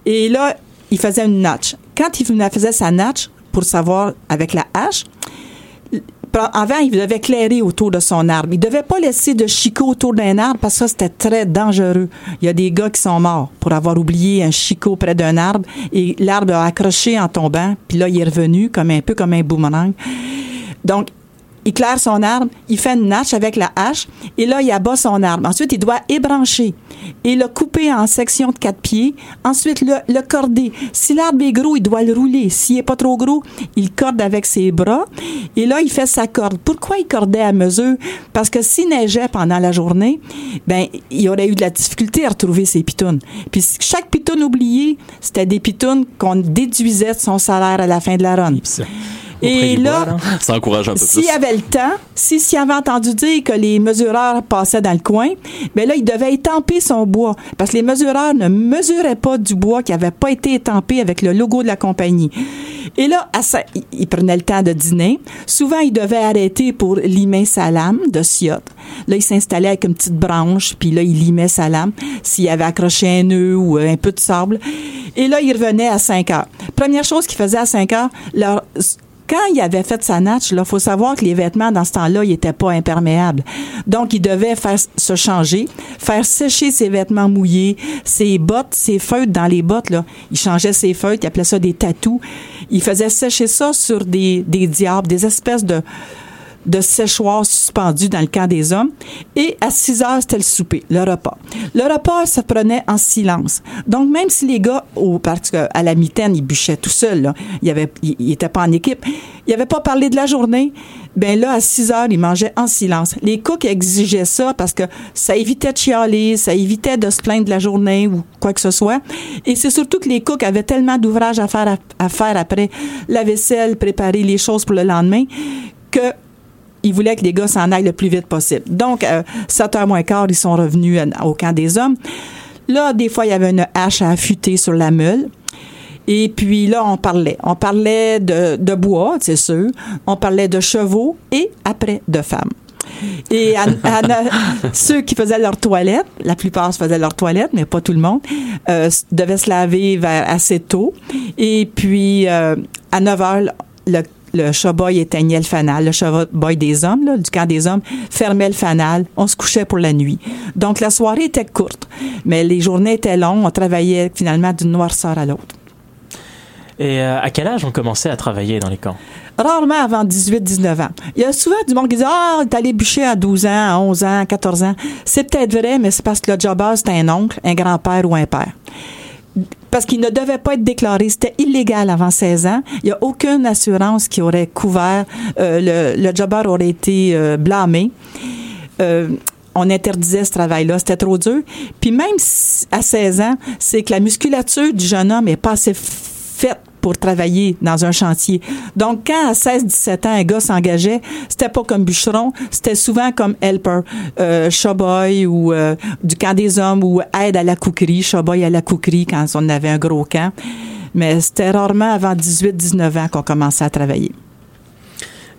Et là, il faisait une notch. Quand il faisait sa notch, pour savoir avec la hache, avant, il devait éclairer autour de son arbre. Il devait pas laisser de chicot autour d'un arbre parce que c'était très dangereux. Il y a des gars qui sont morts pour avoir oublié un chicot près d'un arbre et l'arbre a accroché en tombant. Puis là, il est revenu comme un peu comme un boomerang. Donc, il claire son arbre, il fait une notch avec la hache, et là, il abat son arbre. Ensuite, il doit ébrancher et le couper en sections de quatre pieds. Ensuite, le, le corder. Si l'arbre est gros, il doit le rouler. S'il n'est pas trop gros, il corde avec ses bras. Et là, il fait sa corde. Pourquoi il cordait à mesure? Parce que s'il neigeait pendant la journée, ben, il aurait eu de la difficulté à retrouver ses pitounes. Puis chaque pitoune oubliée, c'était des pitounes qu'on déduisait de son salaire à la fin de la run. Et là, bois, ça encourage un peu S'il avait le temps, s'il si, avait entendu dire que les mesureurs passaient dans le coin, ben là, il devait étamper son bois. Parce que les mesureurs ne mesuraient pas du bois qui n'avait pas été étampé avec le logo de la compagnie. Et là, ça, il prenait le temps de dîner. Souvent, il devait arrêter pour limer sa lame de ciotte. Là, il s'installait avec une petite branche, puis là, il limait sa lame s'il avait accroché un nœud ou un peu de sable. Et là, il revenait à 5 heures. Première chose qu'il faisait à 5 heures, leur, quand il avait fait sa natch, il faut savoir que les vêtements dans ce temps-là, ils n'étaient pas imperméables. Donc, il devait faire se changer, faire sécher ses vêtements mouillés, ses bottes, ses feutres dans les bottes, là. Il changeait ses feutres, il appelait ça des tatous. Il faisait sécher ça sur des, des diables, des espèces de, de séchoirs suspendus dans le camp des hommes. Et à 6 heures, c'était le souper, le repas. Le repas se prenait en silence. Donc, même si les gars, au, parce qu'à la mitaine, ils bûchaient tout seuls, ils n'étaient pas en équipe, ils n'avaient pas parlé de la journée, ben là, à 6 heures, ils mangeaient en silence. Les cooks exigeaient ça parce que ça évitait de chialer, ça évitait de se plaindre de la journée ou quoi que ce soit. Et c'est surtout que les cooks avaient tellement d'ouvrages à faire, à faire après la vaisselle, préparer les choses pour le lendemain, que ils voulaient que les gars s'en aillent le plus vite possible. Donc, euh, 7 heures moins quart, ils sont revenus au camp des hommes. Là, des fois, il y avait une hache à affûter sur la meule. Et puis là, on parlait. On parlait de, de bois, c'est sûr. On parlait de chevaux et après de femmes. Et à, à, ceux qui faisaient leur toilette, la plupart faisaient leur toilette, mais pas tout le monde, euh, devaient se laver vers assez tôt. Et puis, euh, à 9 heures, le le showboy éteignait le fanal, le showboy des hommes, là, du camp des hommes, fermait le fanal, on se couchait pour la nuit. Donc la soirée était courte, mais les journées étaient longues, on travaillait finalement d'une noirceur à l'autre. Et euh, à quel âge on commençait à travailler dans les camps? Rarement avant 18-19 ans. Il y a souvent du monde qui dit Ah, t'es allé bûcher à 12 ans, à 11 ans, à 14 ans. C'est peut-être vrai, mais c'est parce que le jobber, c'était un oncle, un grand-père ou un père parce qu'il ne devait pas être déclaré. C'était illégal avant 16 ans. Il n'y a aucune assurance qui aurait couvert. Euh, le, le jobber aurait été euh, blâmé. Euh, on interdisait ce travail-là. C'était trop dur. Puis même à 16 ans, c'est que la musculature du jeune homme est pas assez faite pour travailler dans un chantier. Donc, quand à 16-17 ans, un gars s'engageait, c'était pas comme bûcheron, c'était souvent comme helper, euh, showboy ou euh, du camp des hommes ou aide à la couquerie, showboy à la couquerie quand on avait un gros camp. Mais c'était rarement avant 18-19 ans qu'on commençait à travailler.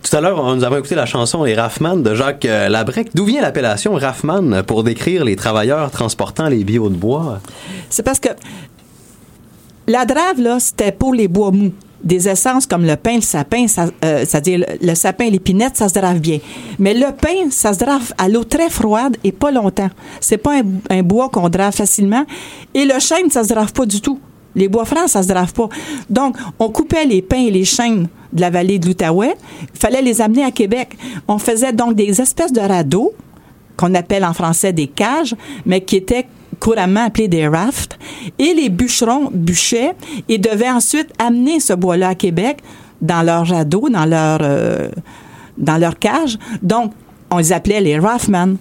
Tout à l'heure, nous avons écouté la chanson Les Raffman de Jacques euh, Labrec. D'où vient l'appellation Raffman pour décrire les travailleurs transportant les bio de bois? C'est parce que la drave, là, c'était pour les bois mous. Des essences comme le pain, le sapin, euh, c'est-à-dire le, sapin, l'épinette, ça se drave bien. Mais le pain, ça se drave à l'eau très froide et pas longtemps. C'est pas un, un bois qu'on drave facilement. Et le chêne, ça se drave pas du tout. Les bois francs, ça se drave pas. Donc, on coupait les pins et les chênes de la vallée de l'Outaouais. Il fallait les amener à Québec. On faisait donc des espèces de radeaux, qu'on appelle en français des cages, mais qui étaient couramment appelés des rafts. Et les bûcherons bûchaient et devaient ensuite amener ce bois-là à Québec dans leur radeau, dans leur, euh, dans leur cage. Donc, on les appelait les raftmen.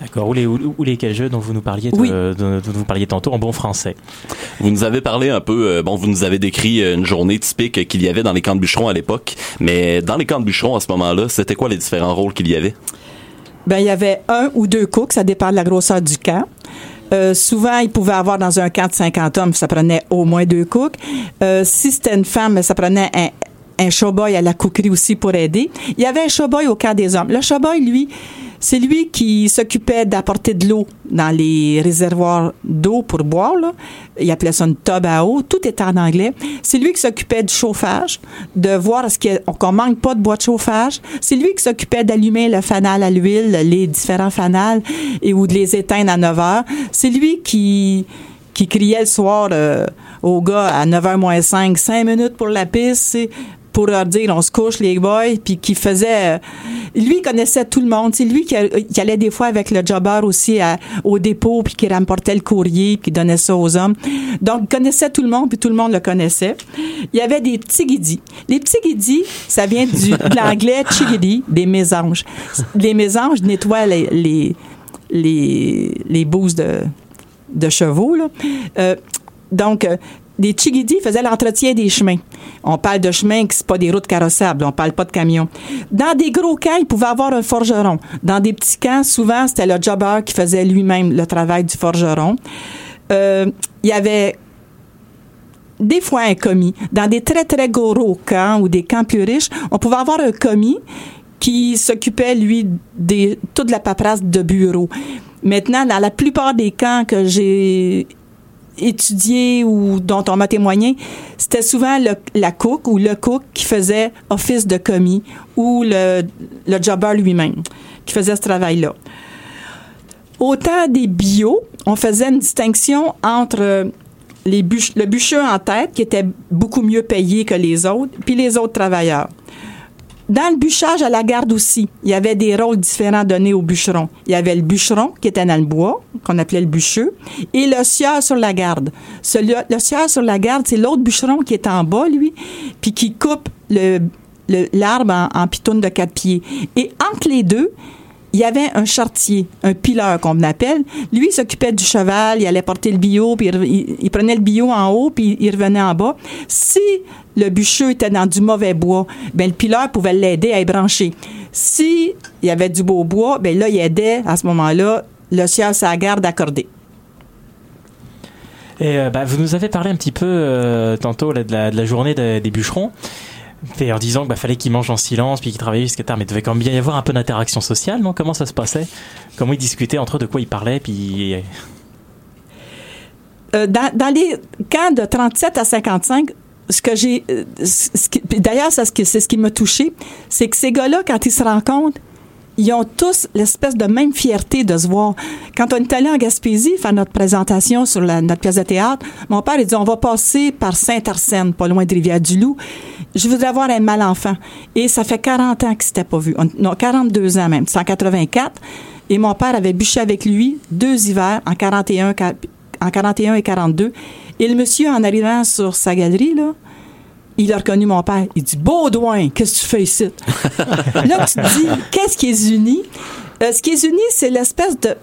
D'accord. Ou les, ou, ou les jeux dont vous nous parliez, Oui. dont vous parliez tantôt en bon français. Vous nous avez parlé un peu, euh, bon, vous nous avez décrit euh, une journée typique qu'il y avait dans les camps de bûcherons à l'époque, mais dans les camps de bûcherons à ce moment-là, c'était quoi les différents rôles qu'il y avait? Ben, il y avait un ou deux cooks, ça dépend de la grosseur du camp. Euh, souvent, il pouvait avoir dans un camp de 50 hommes, ça prenait au moins deux cooks. Euh, si c'était une femme, ça prenait un, un showboy à la cookerie aussi pour aider. Il y avait un showboy au camp des hommes. Le showboy, lui, c'est lui qui s'occupait d'apporter de l'eau dans les réservoirs d'eau pour boire. Là. Il appelait ça une tub à eau. Tout était en anglais. C'est lui qui s'occupait du chauffage, de voir a- qu'on manque pas de bois de chauffage. C'est lui qui s'occupait d'allumer le fanal à l'huile, les différents fanals, et ou de les éteindre à 9 heures. C'est lui qui qui criait le soir euh, aux gars à 9h moins 5, 5 minutes pour la piste, pour leur dire on se couche les boys, puis qui faisait... euh, lui, il connaissait tout le monde. C'est lui qui, a- qui allait des fois avec le jobber aussi à- au dépôt, puis qui rapportait le courrier, puis qui donnait ça aux hommes. Donc, il connaissait tout le monde, puis tout le monde le connaissait. Il y avait des petits guidis. Les petits guidis, ça vient du, de l'anglais chigidi, des mésanges. Les mésanges nettoient les, les, les, les bouses de, de chevaux. Là. Euh, donc, euh, les Chigidi faisaient l'entretien des chemins. On parle de chemins qui sont pas des routes carrossables, on parle pas de camions. Dans des gros camps, il pouvait avoir un forgeron. Dans des petits camps, souvent, c'était le jobber qui faisait lui-même le travail du forgeron. Euh, il y avait des fois un commis. Dans des très, très gros camps ou des camps plus riches, on pouvait avoir un commis qui s'occupait, lui, de toute la paperasse de bureau. Maintenant, dans la plupart des camps que j'ai étudiés ou dont on m'a témoigné, c'était souvent la cook ou le cook qui faisait office de commis ou le, le jobber lui-même qui faisait ce travail-là. Autant des bio, on faisait une distinction entre euh, les le bûcheux en tête, qui était beaucoup mieux payé que les autres, puis les autres travailleurs. Dans le bûchage à la garde aussi, il y avait des rôles différents donnés aux bûcherons. Il y avait le bûcheron qui était dans le bois, qu'on appelait le bûcheux, et le sieur sur la garde. Le sieur sur la garde, c'est l'autre bûcheron qui est en bas, lui, puis qui coupe l'arbre en, en pitounes de quatre pieds. Et entre les deux, il y avait un chartier, un pileur qu'on appelle. Lui, il s'occupait du cheval, il allait porter le bio, puis il, re- il- il prenait le bio en haut, puis il revenait en bas. Si le bûcheux était dans du mauvais bois, ben le pileur pouvait l'aider à ébrancher. Si il y avait du beau bois, ben là, il aidait à ce moment-là le sieur sa garde accordée. Et euh, bah, vous nous avez parlé un petit peu euh, tantôt de, la, journée de- des bûcherons. Et en disant qu'il bah, fallait qu'ils mangent en silence puis qu'ils travaillaient jusqu'à tard, mais il devait quand même bien y avoir un peu d'interaction sociale, non? Comment ça se passait? Comment ils discutaient entre eux, de quoi ils parlaient puis Euh, dans, les camps de 37 à 55, ce que j'ai. euh, D'ailleurs, c'est ce qui, ce qui m'a touché, c'est que ces gars-là, quand ils se rencontrent, ils ont tous l'espèce de même fierté de se voir. Quand on est allé en Gaspésie faire notre présentation sur la- notre pièce de théâtre, mon père, il dit, on va passer par Saint-Arsène, pas loin de Rivière-du-Loup. Je voudrais avoir un mal enfant. Et ça fait 40 ans qu'ils s'étaient pas vus. On- non, 42 ans même. C'est en 84. Et mon père avait bûché avec lui deux hivers en 41, qua- en 41 et 42. Et le monsieur, en arrivant sur sa galerie, là, il a reconnu mon père. Il dit Baudouin, qu'est-ce que tu fais ici? Là, tu te dis Qu'est-ce qui est uni? Euh, Ce qui est uni, c'est l'espèce de,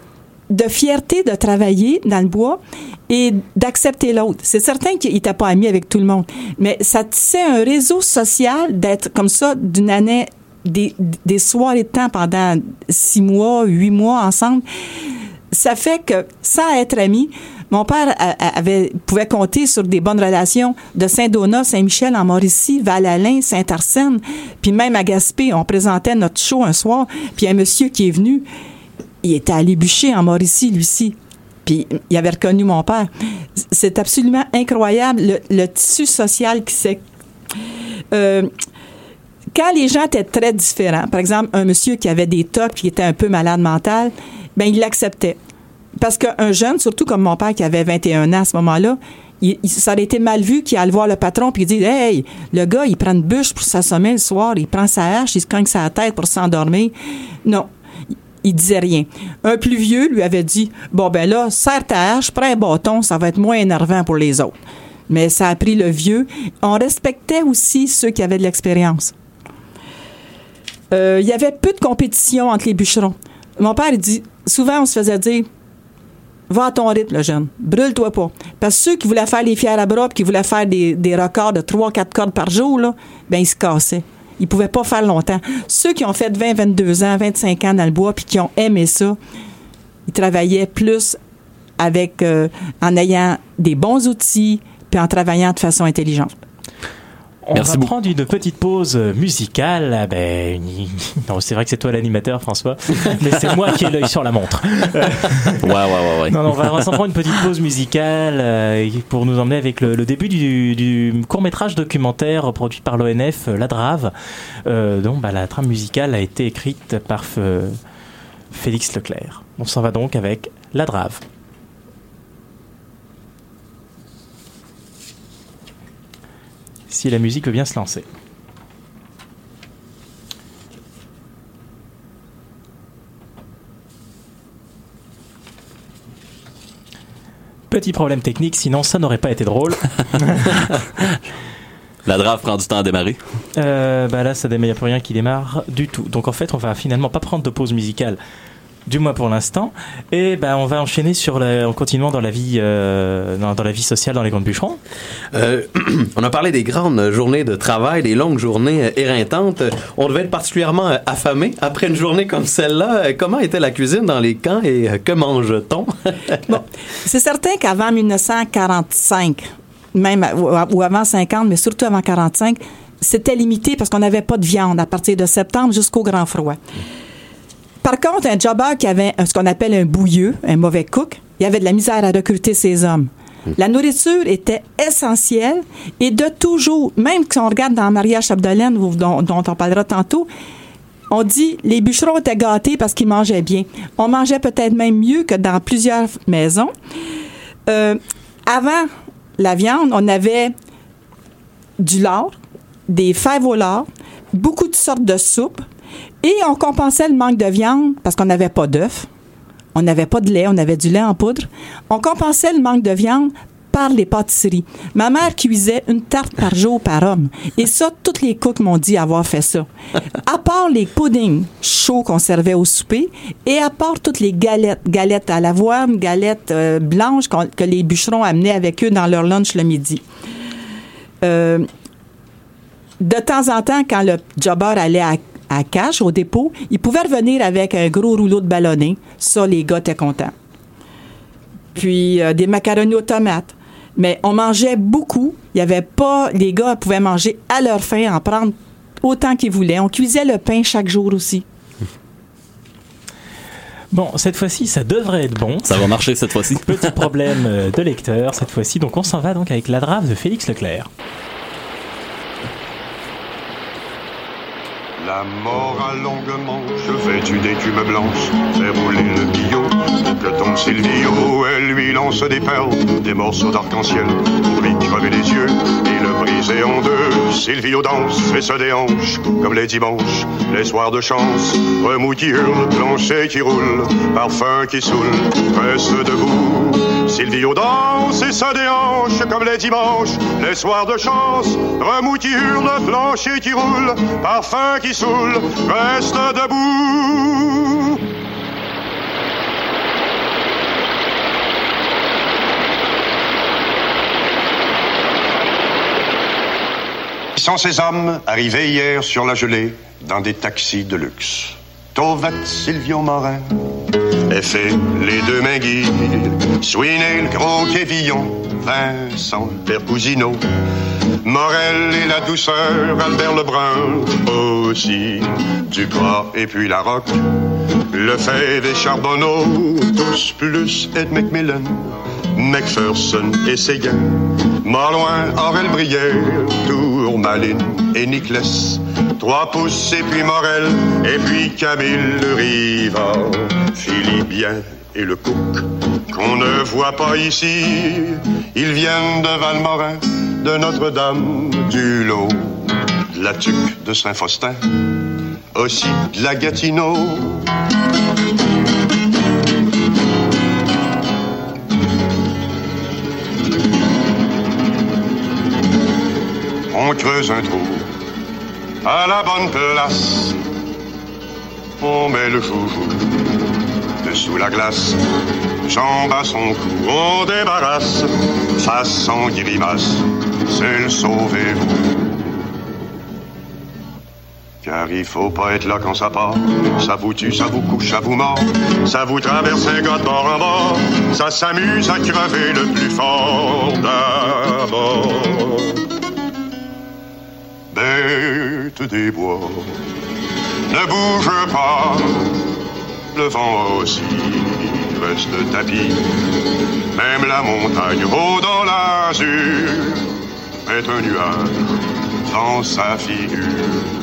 de fierté de travailler dans le bois et d'accepter l'autre. C'est certain qu'il n'était pas ami avec tout le monde, mais ça tissait un réseau social d'être comme ça d'une année, des, des soirées de temps pendant six mois, huit mois ensemble. Ça fait que, sans être ami, mon père a- avait, pouvait compter sur des bonnes relations de Saint-Donat, Saint-Michel, en Mauricie, Val-Alain, Saint-Arsène, puis même à Gaspé. On présentait notre show un soir, puis un monsieur qui est venu, il était allé bûcher en Mauricie, lui-ci. Puis il avait reconnu mon père. C'est absolument incroyable le, tissu social qui s'est... Euh, quand les gens étaient très différents, par exemple, un monsieur qui avait des tocs qui était un peu malade mental, ben il l'acceptait. Parce qu'un jeune, surtout comme mon père qui avait 21 ans à ce moment-là, il, ça aurait été mal vu qu'il allait voir le patron puis il dit Hey, le gars, il prend une bûche pour s'assommer le soir, il prend sa hache, il se cogne sa tête pour s'endormir. Non. il- Il disait rien. Un plus vieux lui avait dit Bon, ben là, serre ta hache, prends un bâton, ça va être moins énervant pour les autres. Mais ça a pris le vieux. On respectait aussi ceux qui avaient de l'expérience. Euh, il y avait peu de compétition entre les bûcherons. Mon père, il dit, souvent, on se faisait dire, va à ton rythme, le jeune. Brûle-toi pas. Parce que ceux qui voulaient faire les fiers à bras, qui voulaient faire des, des records de 3-4 cordes par jour, là, ben, ils se cassaient. Ils pouvaient pas faire longtemps. Ceux qui ont fait 20, 22 ans, 25 ans dans le bois, puis qui ont aimé ça, ils travaillaient plus avec, euh, en ayant des bons outils, puis en travaillant de façon intelligente. On va prendre une petite pause musicale. Ah Ben, c'est vrai que c'est toi l'animateur, François, mais c'est moi qui ai l'œil sur la montre. Ouais, ouais, ouais, ouais. Non, non, on va, s'en prendre une petite pause musicale euh, pour nous emmener avec le, le début du, du court-métrage documentaire produit par l'ONF, euh, La Drave, euh, dont bah, la trame musicale a été écrite par euh, Félix Leclerc. On s'en va donc avec La Drave. Si la musique veut bien se lancer. Petit problème technique, sinon ça n'aurait pas été drôle. La drave prend du temps à démarrer. Euh, bah là, ça démarre, y a plus rien qui démarre du tout. Donc en fait, on va finalement pas prendre de pause musicale, du moins pour l'instant. Et bah, on va enchaîner sur la, en continuant dans la vie, euh, dans, dans la vie sociale dans les grandes bûcherons. Euh, on a parlé des grandes journées de travail, des longues journées euh, éreintantes. On devait être particulièrement affamé après une journée comme celle-là. Comment était la cuisine dans les camps et que mange-t-on? C'est certain qu'avant 1945, même ou avant 50, mais surtout avant 45, c'était limité parce qu'on n'avait pas de viande à partir de septembre jusqu'au grand froid. Par contre, un jobber qui avait ce qu'on appelle un bouilleux, un mauvais cook, il avait de la misère à recruter ses hommes. La nourriture était essentielle et de toujours, même si on regarde dans Maria Chapdelaine, dont, dont on parlera tantôt, on dit les bûcherons étaient gâtés parce qu'ils mangeaient bien. On mangeait peut-être même mieux que dans plusieurs maisons. Euh, avant la viande, on avait du lard, des fèves au lard, beaucoup de sortes de soupes, et on compensait le manque de viande parce qu'on n'avait pas d'œufs, on n'avait pas de lait, on avait du lait en poudre. On compensait le manque de viande par les pâtisseries. Ma mère cuisait une tarte par jour par homme. Et ça, tous les cooks m'ont dit avoir fait ça. À part les puddings chauds qu'on servait au souper et à part toutes les galettes, galettes à l'avoine, galettes euh, blanches que les bûcherons amenaient avec eux dans leur lunch le midi. Euh, de temps en temps, quand le jobber allait à, à cache, au dépôt, il pouvait revenir avec un gros rouleau de ballonné. Ça, les gars étaient contents. Puis euh, des macaronis aux tomates. Mais on mangeait beaucoup. Il y avait pas. Les gars pouvaient manger à leur faim, en prendre autant qu'ils voulaient. On cuisait le pain chaque jour aussi. Bon, cette fois-ci, ça devrait être bon. Ça va marcher cette fois-ci. Petit problème euh, de lecteur cette fois-ci. Donc on s'en va donc avec la drave de Félix Leclerc. La mort à longue manche, vêtue d'écume blanche, fait rouler le billot, que tombe Silvio, elle lui lance des perles, des morceaux d'arc-en-ciel, pour lui crever les yeux et le briser en deux. Silvio danse et se déhanche, comme les dimanches, les soirs de chance, remous plancher qui roule, parfum qui saoule, reste debout. Silvio danse et se déhanche, comme les dimanches, les soirs de chance, remous qui plancher qui roule, parfum qui reste debout. Qui sont ces hommes arrivés hier sur la gelée dans des taxis de luxe? Tovat Silvio Morin, effet les deux mains Sweeney le gros Kévillon, Vincent Percousino, Morel et la douceur, Albert Lebrun. Oh, aussi, Duprat et puis la Roque, Lefebvre et Charbonneau, tous plus Ed McMillan, McPherson et Séguin, Marloin, Aurel Brière, Tourmaline et Nicolas, Trois pouces et puis Morel, et puis Camille le Rivard, Philippien et le Cook, qu'on ne voit pas ici. Ils viennent de Valmorin, de Notre-Dame, du Lot, la Tuque, de Saint-Faustin, aussi de la Gatineau. On creuse un trou à la bonne place. On met le joujou dessous la glace, jambe à son cou, on débarrasse, façon grimace, c'est le sauvez-vous. Car il faut pas être là quand ça part. Ça vous tue, ça vous couche, ça vous mord. Ça vous traverse un gars de bord en bord. Ça s'amuse à crever le plus fort d'abord. Bête des bois, ne bouge pas. Le vent aussi reste tapis. Même la montagne haut dans l'azur est un nuage dans sa figure.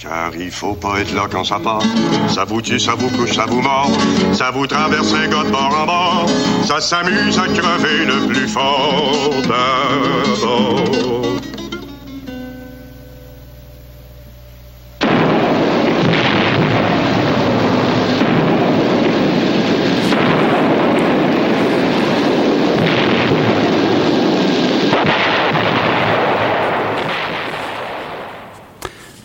Car il faut pas être là quand ça part. Ça vous tue, ça vous couche, ça vous mord. Ça vous traverse gars de bord en bord. Ça s'amuse à crever le plus fort d'abord.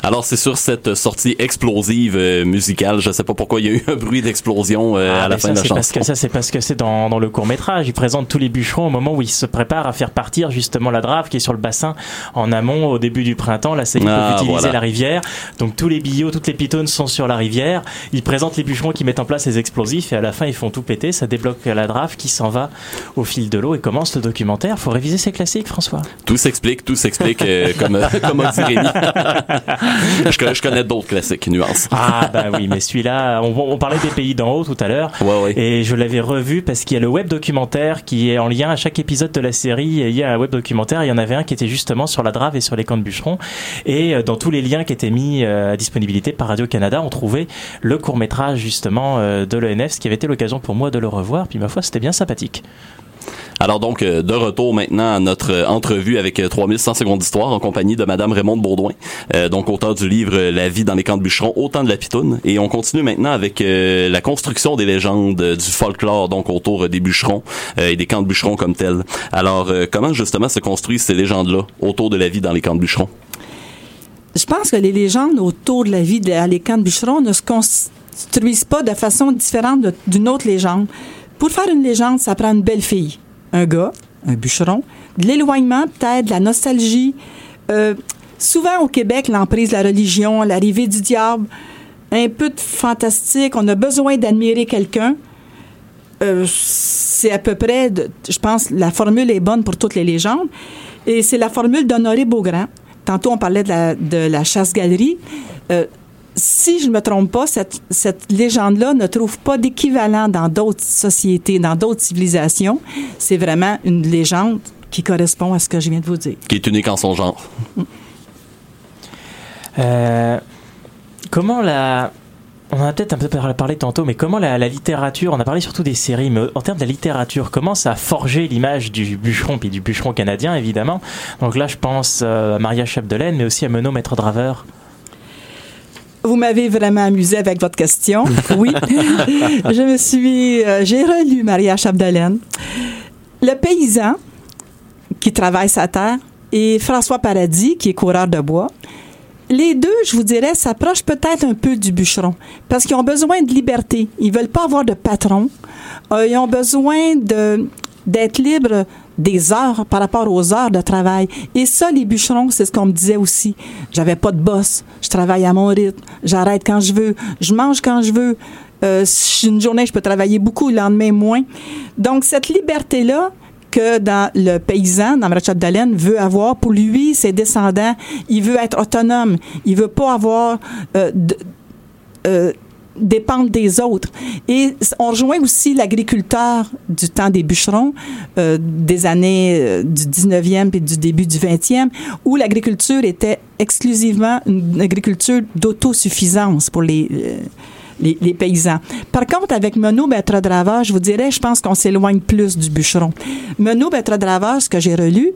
Alors c'est sur cette sortie explosive euh, musicale, je sais pas pourquoi il y a eu un bruit d'explosion euh, Ah, à la fin ça, de la c'est parce chanson. que ça, c'est parce que c'est dans, dans le court métrage. Il présente tous les bûcherons au moment où ils se préparent à faire partir justement la drave qui est sur le bassin en amont au début du printemps. La CEI Ah, peut utiliser voilà. la rivière. Donc tous les billots, toutes les pitons sont sur la rivière. Ils présentent les bûcherons qui mettent en place les explosifs et à la fin ils font tout péter. Ça débloque la drave qui s'en va au fil de l'eau et commence le documentaire. Faut réviser ces classiques, François. Tout s'explique, tout s'explique euh, comme comme dit Rémi. je, connais- je connais d'autres classiques, nuances. Ah bah oui, mais celui-là, on, on parlait des pays d'en haut tout à l'heure, et je l'avais revu parce qu'il y a le web documentaire qui est en lien à chaque épisode de la série. Il y a un web documentaire, il y en avait un qui était justement sur la drave et sur les camps de bûcherons, et euh, dans tous les liens qui étaient mis euh, à disponibilité par Radio Canada, on trouvait le court métrage justement euh, de l'ENF, ce qui avait été l'occasion pour moi de le revoir. Puis ma foi, c'était bien sympathique. Alors donc, euh, de retour maintenant à notre euh, entrevue avec euh, 3100 secondes d'histoire en compagnie de Madame Raymond Baudouin, euh, donc auteur du livre euh, La vie dans les camps de bûcherons, autant de la pitoune. Et on continue maintenant avec euh, la construction des légendes euh, du folklore, donc autour euh, des bûcherons euh, et des camps de bûcherons comme tels. Alors, euh, comment justement se construisent ces légendes-là autour de la vie dans les camps de bûcherons? Je pense que les légendes autour de la vie de les camps de bûcherons ne se construisent pas de façon différente d'une autre légende. Pour faire une légende, ça prend une belle fille, un gars, un bûcheron, de l'éloignement, peut-être, de la nostalgie. Euh, souvent au Québec, l'emprise de la religion, l'arrivée du diable, un peu de fantastique, on a besoin d'admirer quelqu'un. Euh, c'est à peu près, je pense, la formule est bonne pour toutes les légendes. Et c'est la formule d'Honoré Beaugrand. Tantôt, on parlait de la, de la chasse-galerie. Euh, si je ne me trompe pas, cette, cette légende-là ne trouve pas d'équivalent dans d'autres sociétés, dans d'autres civilisations. C'est vraiment une légende qui correspond à ce que je viens de vous dire. Qui est unique en son genre. Euh, comment la... On en a peut-être un peu par- parlé tantôt, mais comment la, la littérature, on a parlé surtout des séries, mais en termes de la littérature, comment ça a forgé l'image du bûcheron, puis du bûcheron canadien, évidemment. Donc là, je pense euh, à Maria Chapdelaine, mais aussi à Menot Maître Draveur. Vous m'avez vraiment amusé avec votre question. Oui. je me suis. euh, J'ai relu Maria Chapdelaine. Le paysan qui travaille sa terre et François Paradis qui est coureur de bois. Les deux, je vous dirais, s'approchent peut-être un peu du bûcheron parce qu'ils ont besoin de liberté. Ils veulent pas avoir de patron. Euh, ils ont besoin de d'être libres des heures par rapport aux heures de travail. Et ça, les bûcherons, c'est ce qu'on me disait aussi. J'avais pas de boss. Je travaille à mon rythme. J'arrête quand je veux. Je mange quand je veux. Euh, une journée, je peux travailler beaucoup, le lendemain, moins. Donc, cette liberté-là, que dans le paysan, dans Maréchal Dalen, veut avoir pour lui, ses descendants, il veut être autonome. Il veut pas avoir euh, euh, dépendre des autres. Et on rejoint aussi l'agriculteur du temps des bûcherons, euh, des années euh, du 19e et du début du 20e, où l'agriculture était exclusivement une agriculture d'autosuffisance pour les, euh, les, les paysans. Par contre, avec Menot Draveur, je vous dirais, je pense qu'on s'éloigne plus du bûcheron. Menot Draveur, ce que j'ai relu,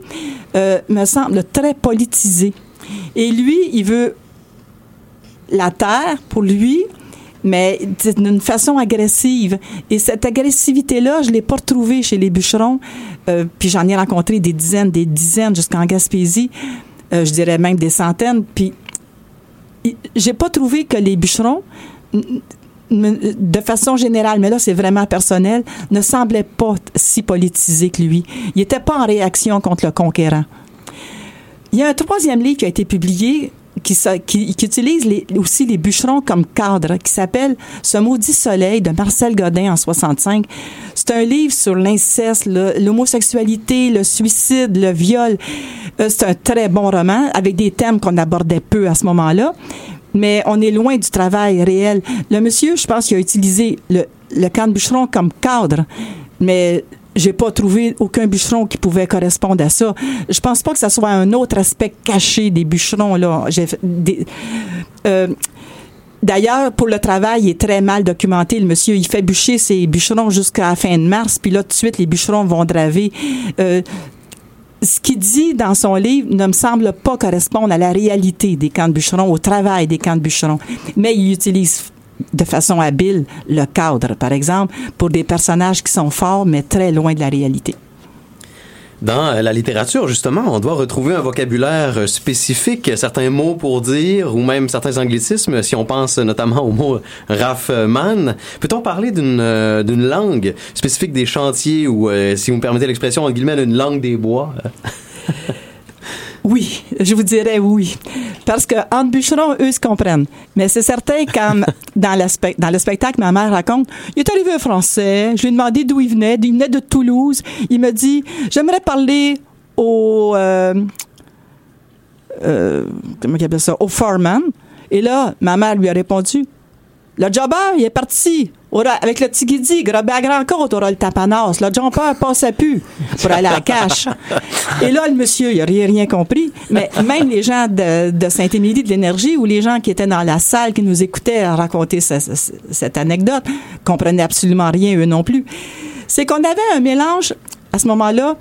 euh, me semble très politisé. Et lui, il veut la terre pour lui, mais d'une façon agressive. Et cette agressivité-là, je l'ai pas retrouvée chez les bûcherons. Euh, puis j'en ai rencontré des dizaines, des dizaines jusqu'en Gaspésie. Euh, je dirais même des centaines. Puis j'ai pas trouvé que les bûcherons de façon générale, mais là c'est vraiment personnel, ne semblaient pas si politisés que lui. Il n'était pas en réaction contre le conquérant. Il y a un troisième livre qui a été publié qui, qui, qui utilise les- aussi les bûcherons comme cadre, qui s'appelle Ce maudit soleil de Marcel Godin en 65. C'est un livre sur l'inceste, l'homosexualité, le suicide, le viol. Euh, c'est un très bon roman avec des thèmes qu'on abordait peu à ce moment-là. Mais on est loin du travail réel. Le monsieur, je pense qu'il a utilisé le, le camp de bûcheron comme cadre, mais j'ai pas trouvé aucun bûcheron qui pouvait correspondre à ça. Je pense pas que ça soit un autre aspect caché des bûcherons là. Euh, D'ailleurs, pour le travail, il est très mal documenté. Le monsieur, il fait bûcher ses bûcherons jusqu'à la fin de mars, puis là, tout de suite, les bûcherons vont draver. Euh, ce qu'il dit dans son livre ne me semble pas correspondre à la réalité des camps de bûcherons, au travail des camps de bûcherons. Mais il utilise de façon habile le cadre, par exemple, pour des personnages qui sont forts, mais très loin de la réalité. Dans euh, la littérature, justement, on doit retrouver un vocabulaire euh, spécifique, certains mots pour dire, ou même certains anglicismes, si on pense notamment au mot Raffman. Peut-on parler d'une euh, d'une langue spécifique des chantiers, ou, euh, si vous me permettez l'expression, en guillemets, d'une langue des bois? Oui, je vous dirais oui. Parce que entre bûcherons, eux se comprennent. Mais c'est certain, comme dans, le dans le spectacle, ma mère raconte, il est arrivé un Français, je lui ai demandé d'où il venait, il venait de Toulouse. Il me dit, j'aimerais parler au... euh, euh, comment il appelle ça? Au foreman. Et là, ma mère lui a répondu, le jobber, il est parti. Aura- avec le petit guidi, à grand côte, aura le tapanas. Le jumper passait plus pour aller à la cache. Et là, le monsieur, il a rien, rien compris. Mais même les gens de, de Saint-Émilie de l'Énergie ou les gens qui étaient dans la salle, qui nous écoutaient raconter ce- ce- cette anecdote, comprenaient absolument rien, eux non plus. C'est qu'on avait un mélange, à ce moment-là,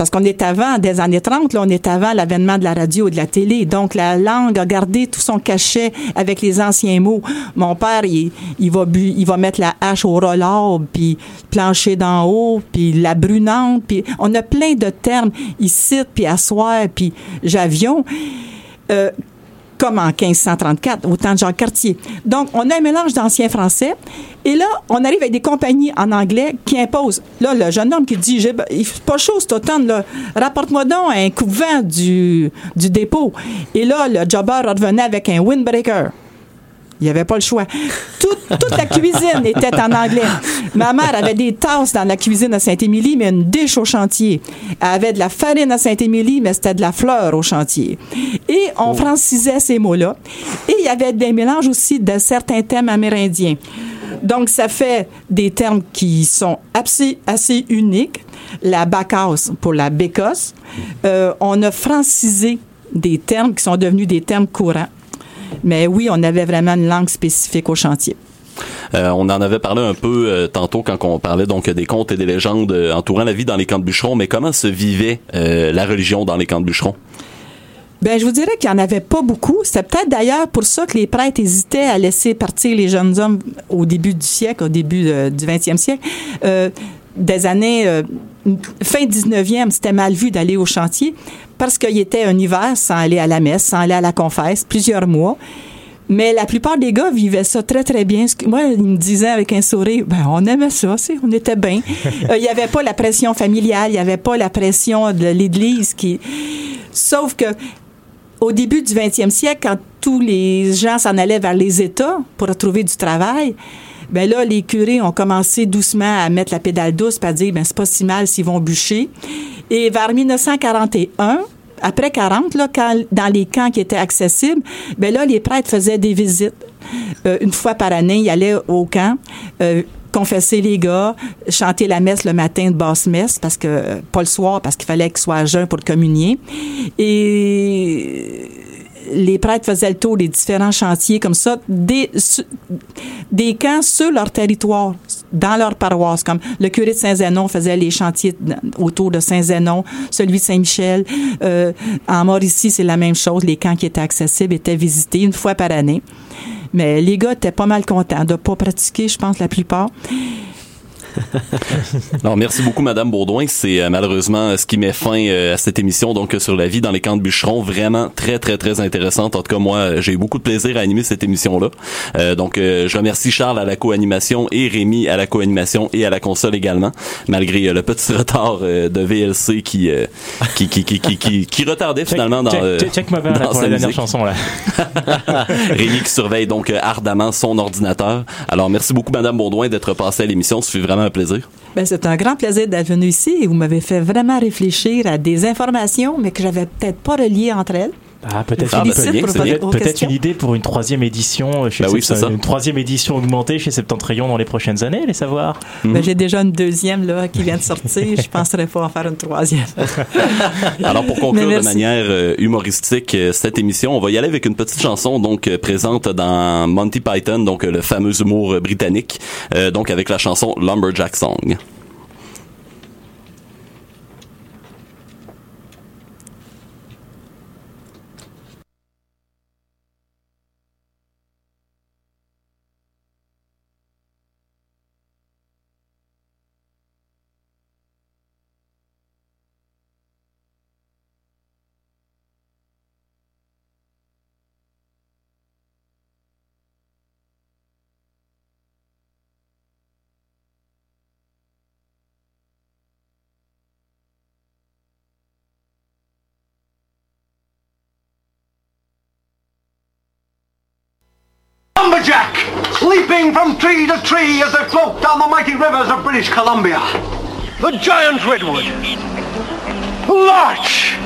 parce qu'on est avant des années 30, là, on est avant l'avènement de la radio et de la télé. Donc, la langue a gardé tout son cachet avec les anciens mots. Mon père, il, va mettre la hache au rollard, puis plancher d'en haut, puis la brunante, puis on a plein de termes ici, puis asseoir, puis j'avion. Euh, comme en 1534, au temps de Jean Cartier. Donc, on a un mélange d'anciens français. Et là, on arrive avec des compagnies en anglais qui imposent. Là, le jeune homme qui dit, il fait pas chaud cet automne. Rapporte-moi donc un coupe-vent du, du dépôt. Et là, le jobber revenait avec un windbreaker. Il n'y avait pas le choix. Toute, toute la cuisine était en anglais. Ma mère avait des tasses dans la cuisine à Saint-Émilie, mais une dish au chantier. Elle avait de la farine à Saint-Émilie, mais c'était de la fleur au chantier. Et on francisait ces mots-là. Et il y avait des mélanges aussi de certains thèmes amérindiens. Donc, ça fait des termes qui sont assez, assez uniques. La bacasse pour la bécosse. Euh, on a francisé des termes qui sont devenus des termes courants. Mais oui, on avait vraiment une langue spécifique au chantier. Euh, on en avait parlé un peu euh, tantôt quand on parlait donc des contes et des légendes euh, entourant la vie dans les camps de bûcherons, mais comment se vivait euh, la religion dans les camps de bûcherons? Ben, je vous dirais qu'il n'y en avait pas beaucoup. C'était peut-être d'ailleurs pour ça que les prêtres hésitaient à laisser partir les jeunes hommes au début du siècle, au début du 20e siècle. Euh, des années euh, fin 19e, c'était mal vu d'aller au chantier parce qu'il était un hiver sans aller à la messe, sans aller à la confesse, plusieurs mois. Mais la plupart des gars vivaient ça très, très bien. Moi, ils me disaient avec un sourire, ben, on aimait ça, on était bien. Euh, Il n'y avait pas la pression familiale, il n'y avait pas la pression de l'Église qui... Sauf que au début du 20e siècle, quand tous les gens s'en allaient vers les États pour trouver du travail, ben là, les curés ont commencé doucement à mettre la pédale douce, à dire, ben c'est pas si mal s'ils vont bûcher. Et vers 1941, après 40, là, quand, dans les camps qui étaient accessibles, ben là, les prêtres faisaient des visites. Euh, une fois par année, ils allaient au camp. euh, confesser les gars, chanter la messe le matin de basse messe parce que euh, pas le soir parce qu'il fallait qu'ils soient à jeun pour communier et les prêtres faisaient le tour des différents chantiers comme ça, des, des camps sur leur territoire, dans leur paroisse. Comme le curé de Saint-Zénon faisait les chantiers autour de Saint-Zénon, celui de Saint-Michel. Euh, en Mauricie, c'est la même chose. Les camps qui étaient accessibles étaient visités une fois par année. Mais les gars étaient pas mal contents de pas pratiquer, je pense, la plupart. Alors, merci beaucoup, Madame Baudouin. C'est euh, malheureusement ce qui met fin euh, à cette émission, donc sur la vie dans les camps de bûcherons. Vraiment très, très, très intéressante. En tout cas, moi, euh, j'ai eu beaucoup de plaisir à animer cette émission-là. Euh, donc, je remercie Charles à la co-animation et Rémi à la co-animation et à la console également, malgré le petit retard de VLC qui, qui, qui, qui, qui, qui, qui retardait finalement dans, check, check- dans pour la dernière musique. chanson là. Rémi qui surveille donc ardemment son ordinateur. Alors, merci beaucoup, Madame Baudouin, d'être passée à l'émission. Ça fait un plaisir. Ben, c'est un grand plaisir d'être venu ici et vous m'avez fait vraiment réfléchir à des informations, mais que j'avais peut-être pas reliées entre elles. Ah, peut-être Ah, Question. une idée pour une troisième édition euh, chez oui, Sept- c'est ça. une troisième édition augmentée chez Septentrion dans les prochaines années, les savoir. Ben, j'ai déjà une deuxième là, qui vient de sortir. Je penserais pas en faire une troisième. Alors pour conclure de manière euh, humoristique euh, cette émission, on va y aller avec une petite chanson donc présente dans Monty Python, donc le fameux humour britannique, euh, donc avec la chanson Lumberjack Song. From tree to tree as they float down the mighty rivers of British Columbia. The giant redwood, the larch,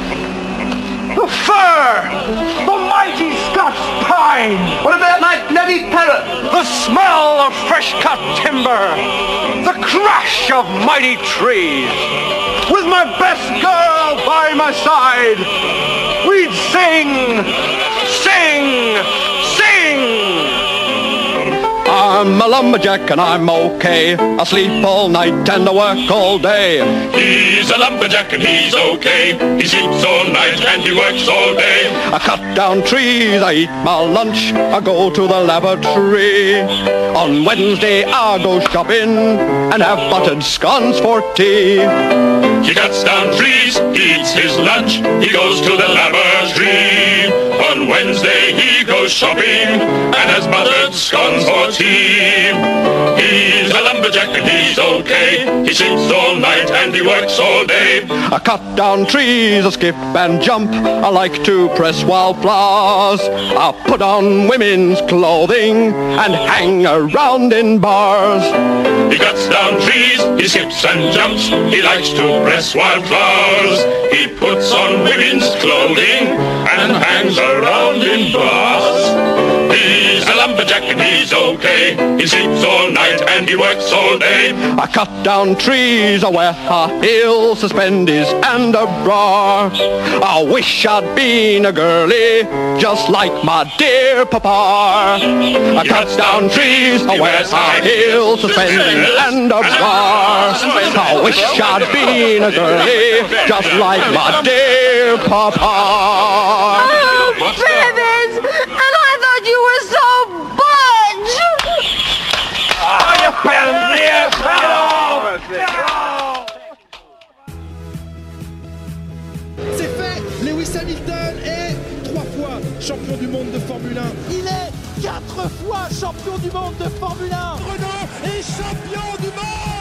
the fir, the mighty Scotch pine. What about my bloody parrot? The smell of fresh-cut timber, the crash of mighty trees. With my best girl by my side, we'd sing, sing. I'm a lumberjack and I'm okay. I sleep all night and I work all day. He's a lumberjack and he's okay. He sleeps all night and he works all day. I cut down trees, I eat my lunch, I go to the lavatory. On Wednesday I go shopping and have buttered scones for tea. He cuts down trees, he eats his lunch, he goes to the lavatory. On Wednesday he goes shopping and has buttered scones for tea. He's a lumberjack and he's okay. He sleeps all night and he works all day. I cut down trees, I skip and jump. I like to press wildflowers. I put on women's clothing and hang around in bars. He cuts down trees, he skips and jumps, he likes to press wildflowers. He puts on women's clothing and hangs around in bars. He's a lumberjack and he's okay. He sleeps all night and he works all day. I cut down trees, I wear high heels, suspenders and a bra. I wish I'd been a girlie, just like my dear papa. I cut down trees, I wear high heels, suspenders and a bra. I wish I'd been a girlie, just like my dear papa. Champion du monde de Formule 1. Il est quatre fois champion du monde de Formule 1. Renault est champion du monde